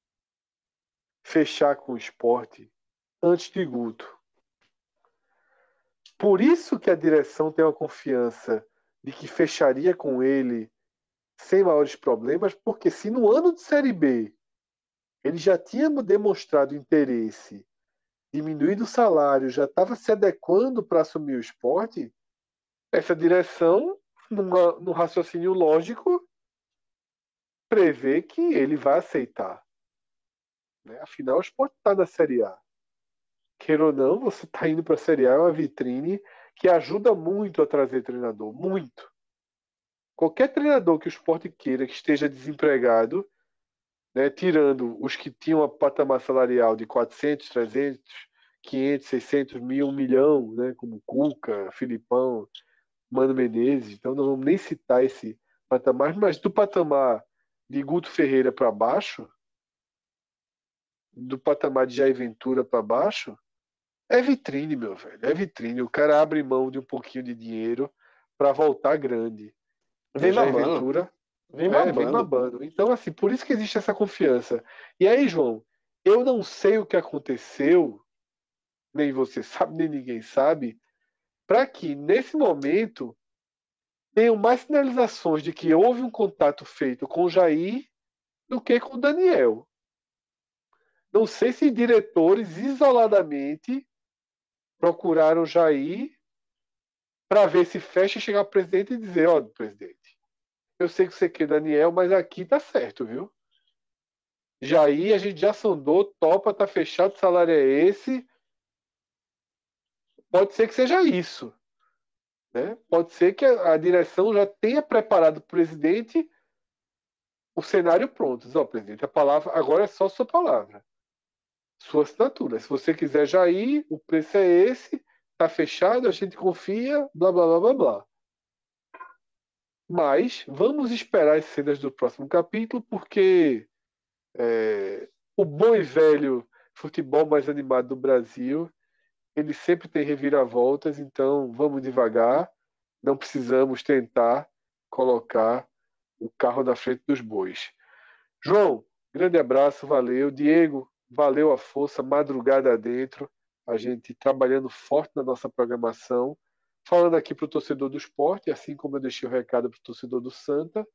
fechar com o esporte antes de Guto. Por isso que a direção tem uma confiança de que fecharia com ele sem maiores problemas, porque se no ano de Série B ele já tinha demonstrado interesse, diminuído o salário, já estava se adequando para assumir o esporte, essa direção, numa, no raciocínio lógico, prevê que ele vai aceitar. Né? Afinal, o esporte está na Série A. Queira ou não, você está indo para a Série A, é uma vitrine que ajuda muito a trazer treinador, muito. Qualquer treinador que o esporte queira que esteja desempregado, né, tirando os que tinham a patamar salarial de 400, 300, 500, 600 mil, 1 milhão, né, como Cuca, Filipão, Mano Menezes, então não vamos nem citar esse patamar, mas do patamar de Guto Ferreira para baixo, do patamar de Jair Ventura para baixo, é vitrine, meu velho. É vitrine. O cara abre mão de um pouquinho de dinheiro para voltar grande. Vem babando. Aventura, vem é, babando. vem babando. Então, assim, por isso que existe essa confiança. E aí, João, eu não sei o que aconteceu, nem você sabe, nem ninguém sabe, para que, nesse momento, tenham mais sinalizações de que houve um contato feito com o Jair do que com o Daniel. Não sei se diretores isoladamente procuraram Jair para ver se fecha e chegar ao presidente e dizer, ó, oh, presidente, eu sei que você quer Daniel, mas aqui tá certo, viu? Jair, a gente já sondou, topa, tá fechado, o salário é esse. Pode ser que seja isso. Né? Pode ser que a, direção já tenha preparado o presidente o cenário pronto. Ó, oh, presidente, a palavra agora é só sua palavra sua assinatura. Se você quiser já ir, o preço é esse, tá fechado, a gente confia, blá blá blá blá blá. Mas vamos esperar as cenas do próximo capítulo, porque é, o bom e velho futebol mais animado do Brasil, ele sempre tem reviravoltas, então vamos devagar, não precisamos tentar colocar o carro na frente dos bois. João, grande abraço, valeu. Diego, Valeu a força, madrugada dentro, a gente trabalhando forte na nossa programação. Falando aqui para o torcedor do esporte, assim como eu deixei o recado para o torcedor do Santa.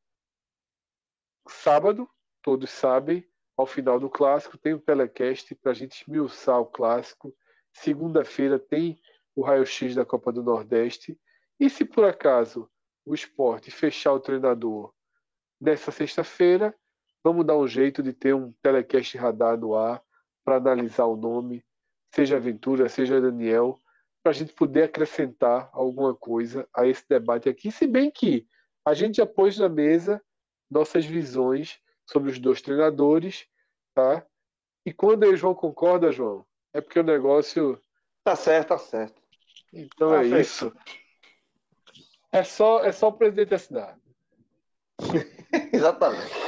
Sábado, todos sabem, ao final do clássico, tem o telecast para a gente esmiuçar o clássico. Segunda-feira tem o raio-x da Copa do Nordeste. E se por acaso o esporte fechar o treinador nessa sexta-feira, Vamos dar um jeito de ter um telecast radar no ar para analisar o nome, seja Aventura, seja Daniel, para a gente poder acrescentar alguma coisa a esse debate aqui, se bem que a gente já pôs na mesa nossas visões sobre os dois treinadores, tá? E quando o João concorda, João, é porque o negócio tá certo, tá certo. Então tá é isso. É só, é só o presidente assinar. Exatamente.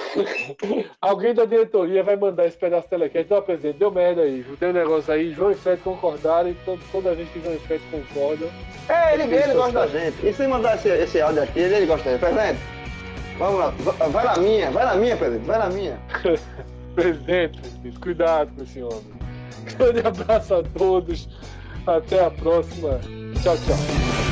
Alguém da diretoria vai mandar esse pedaço telecast. Então, presidente, deu merda aí. Tem um negócio aí, João e Fred concordaram, então toda vez que João e Fred concordam. É, ele, ele, ele gosta da gente. E se mandar esse, esse áudio aqui, ele, ele gosta da gente. Presidente, vamos lá, vai na minha, vai na minha, presidente, vai na minha. presidente, cuidado com esse homem. Grande abraço a todos. Até a próxima. Tchau, tchau.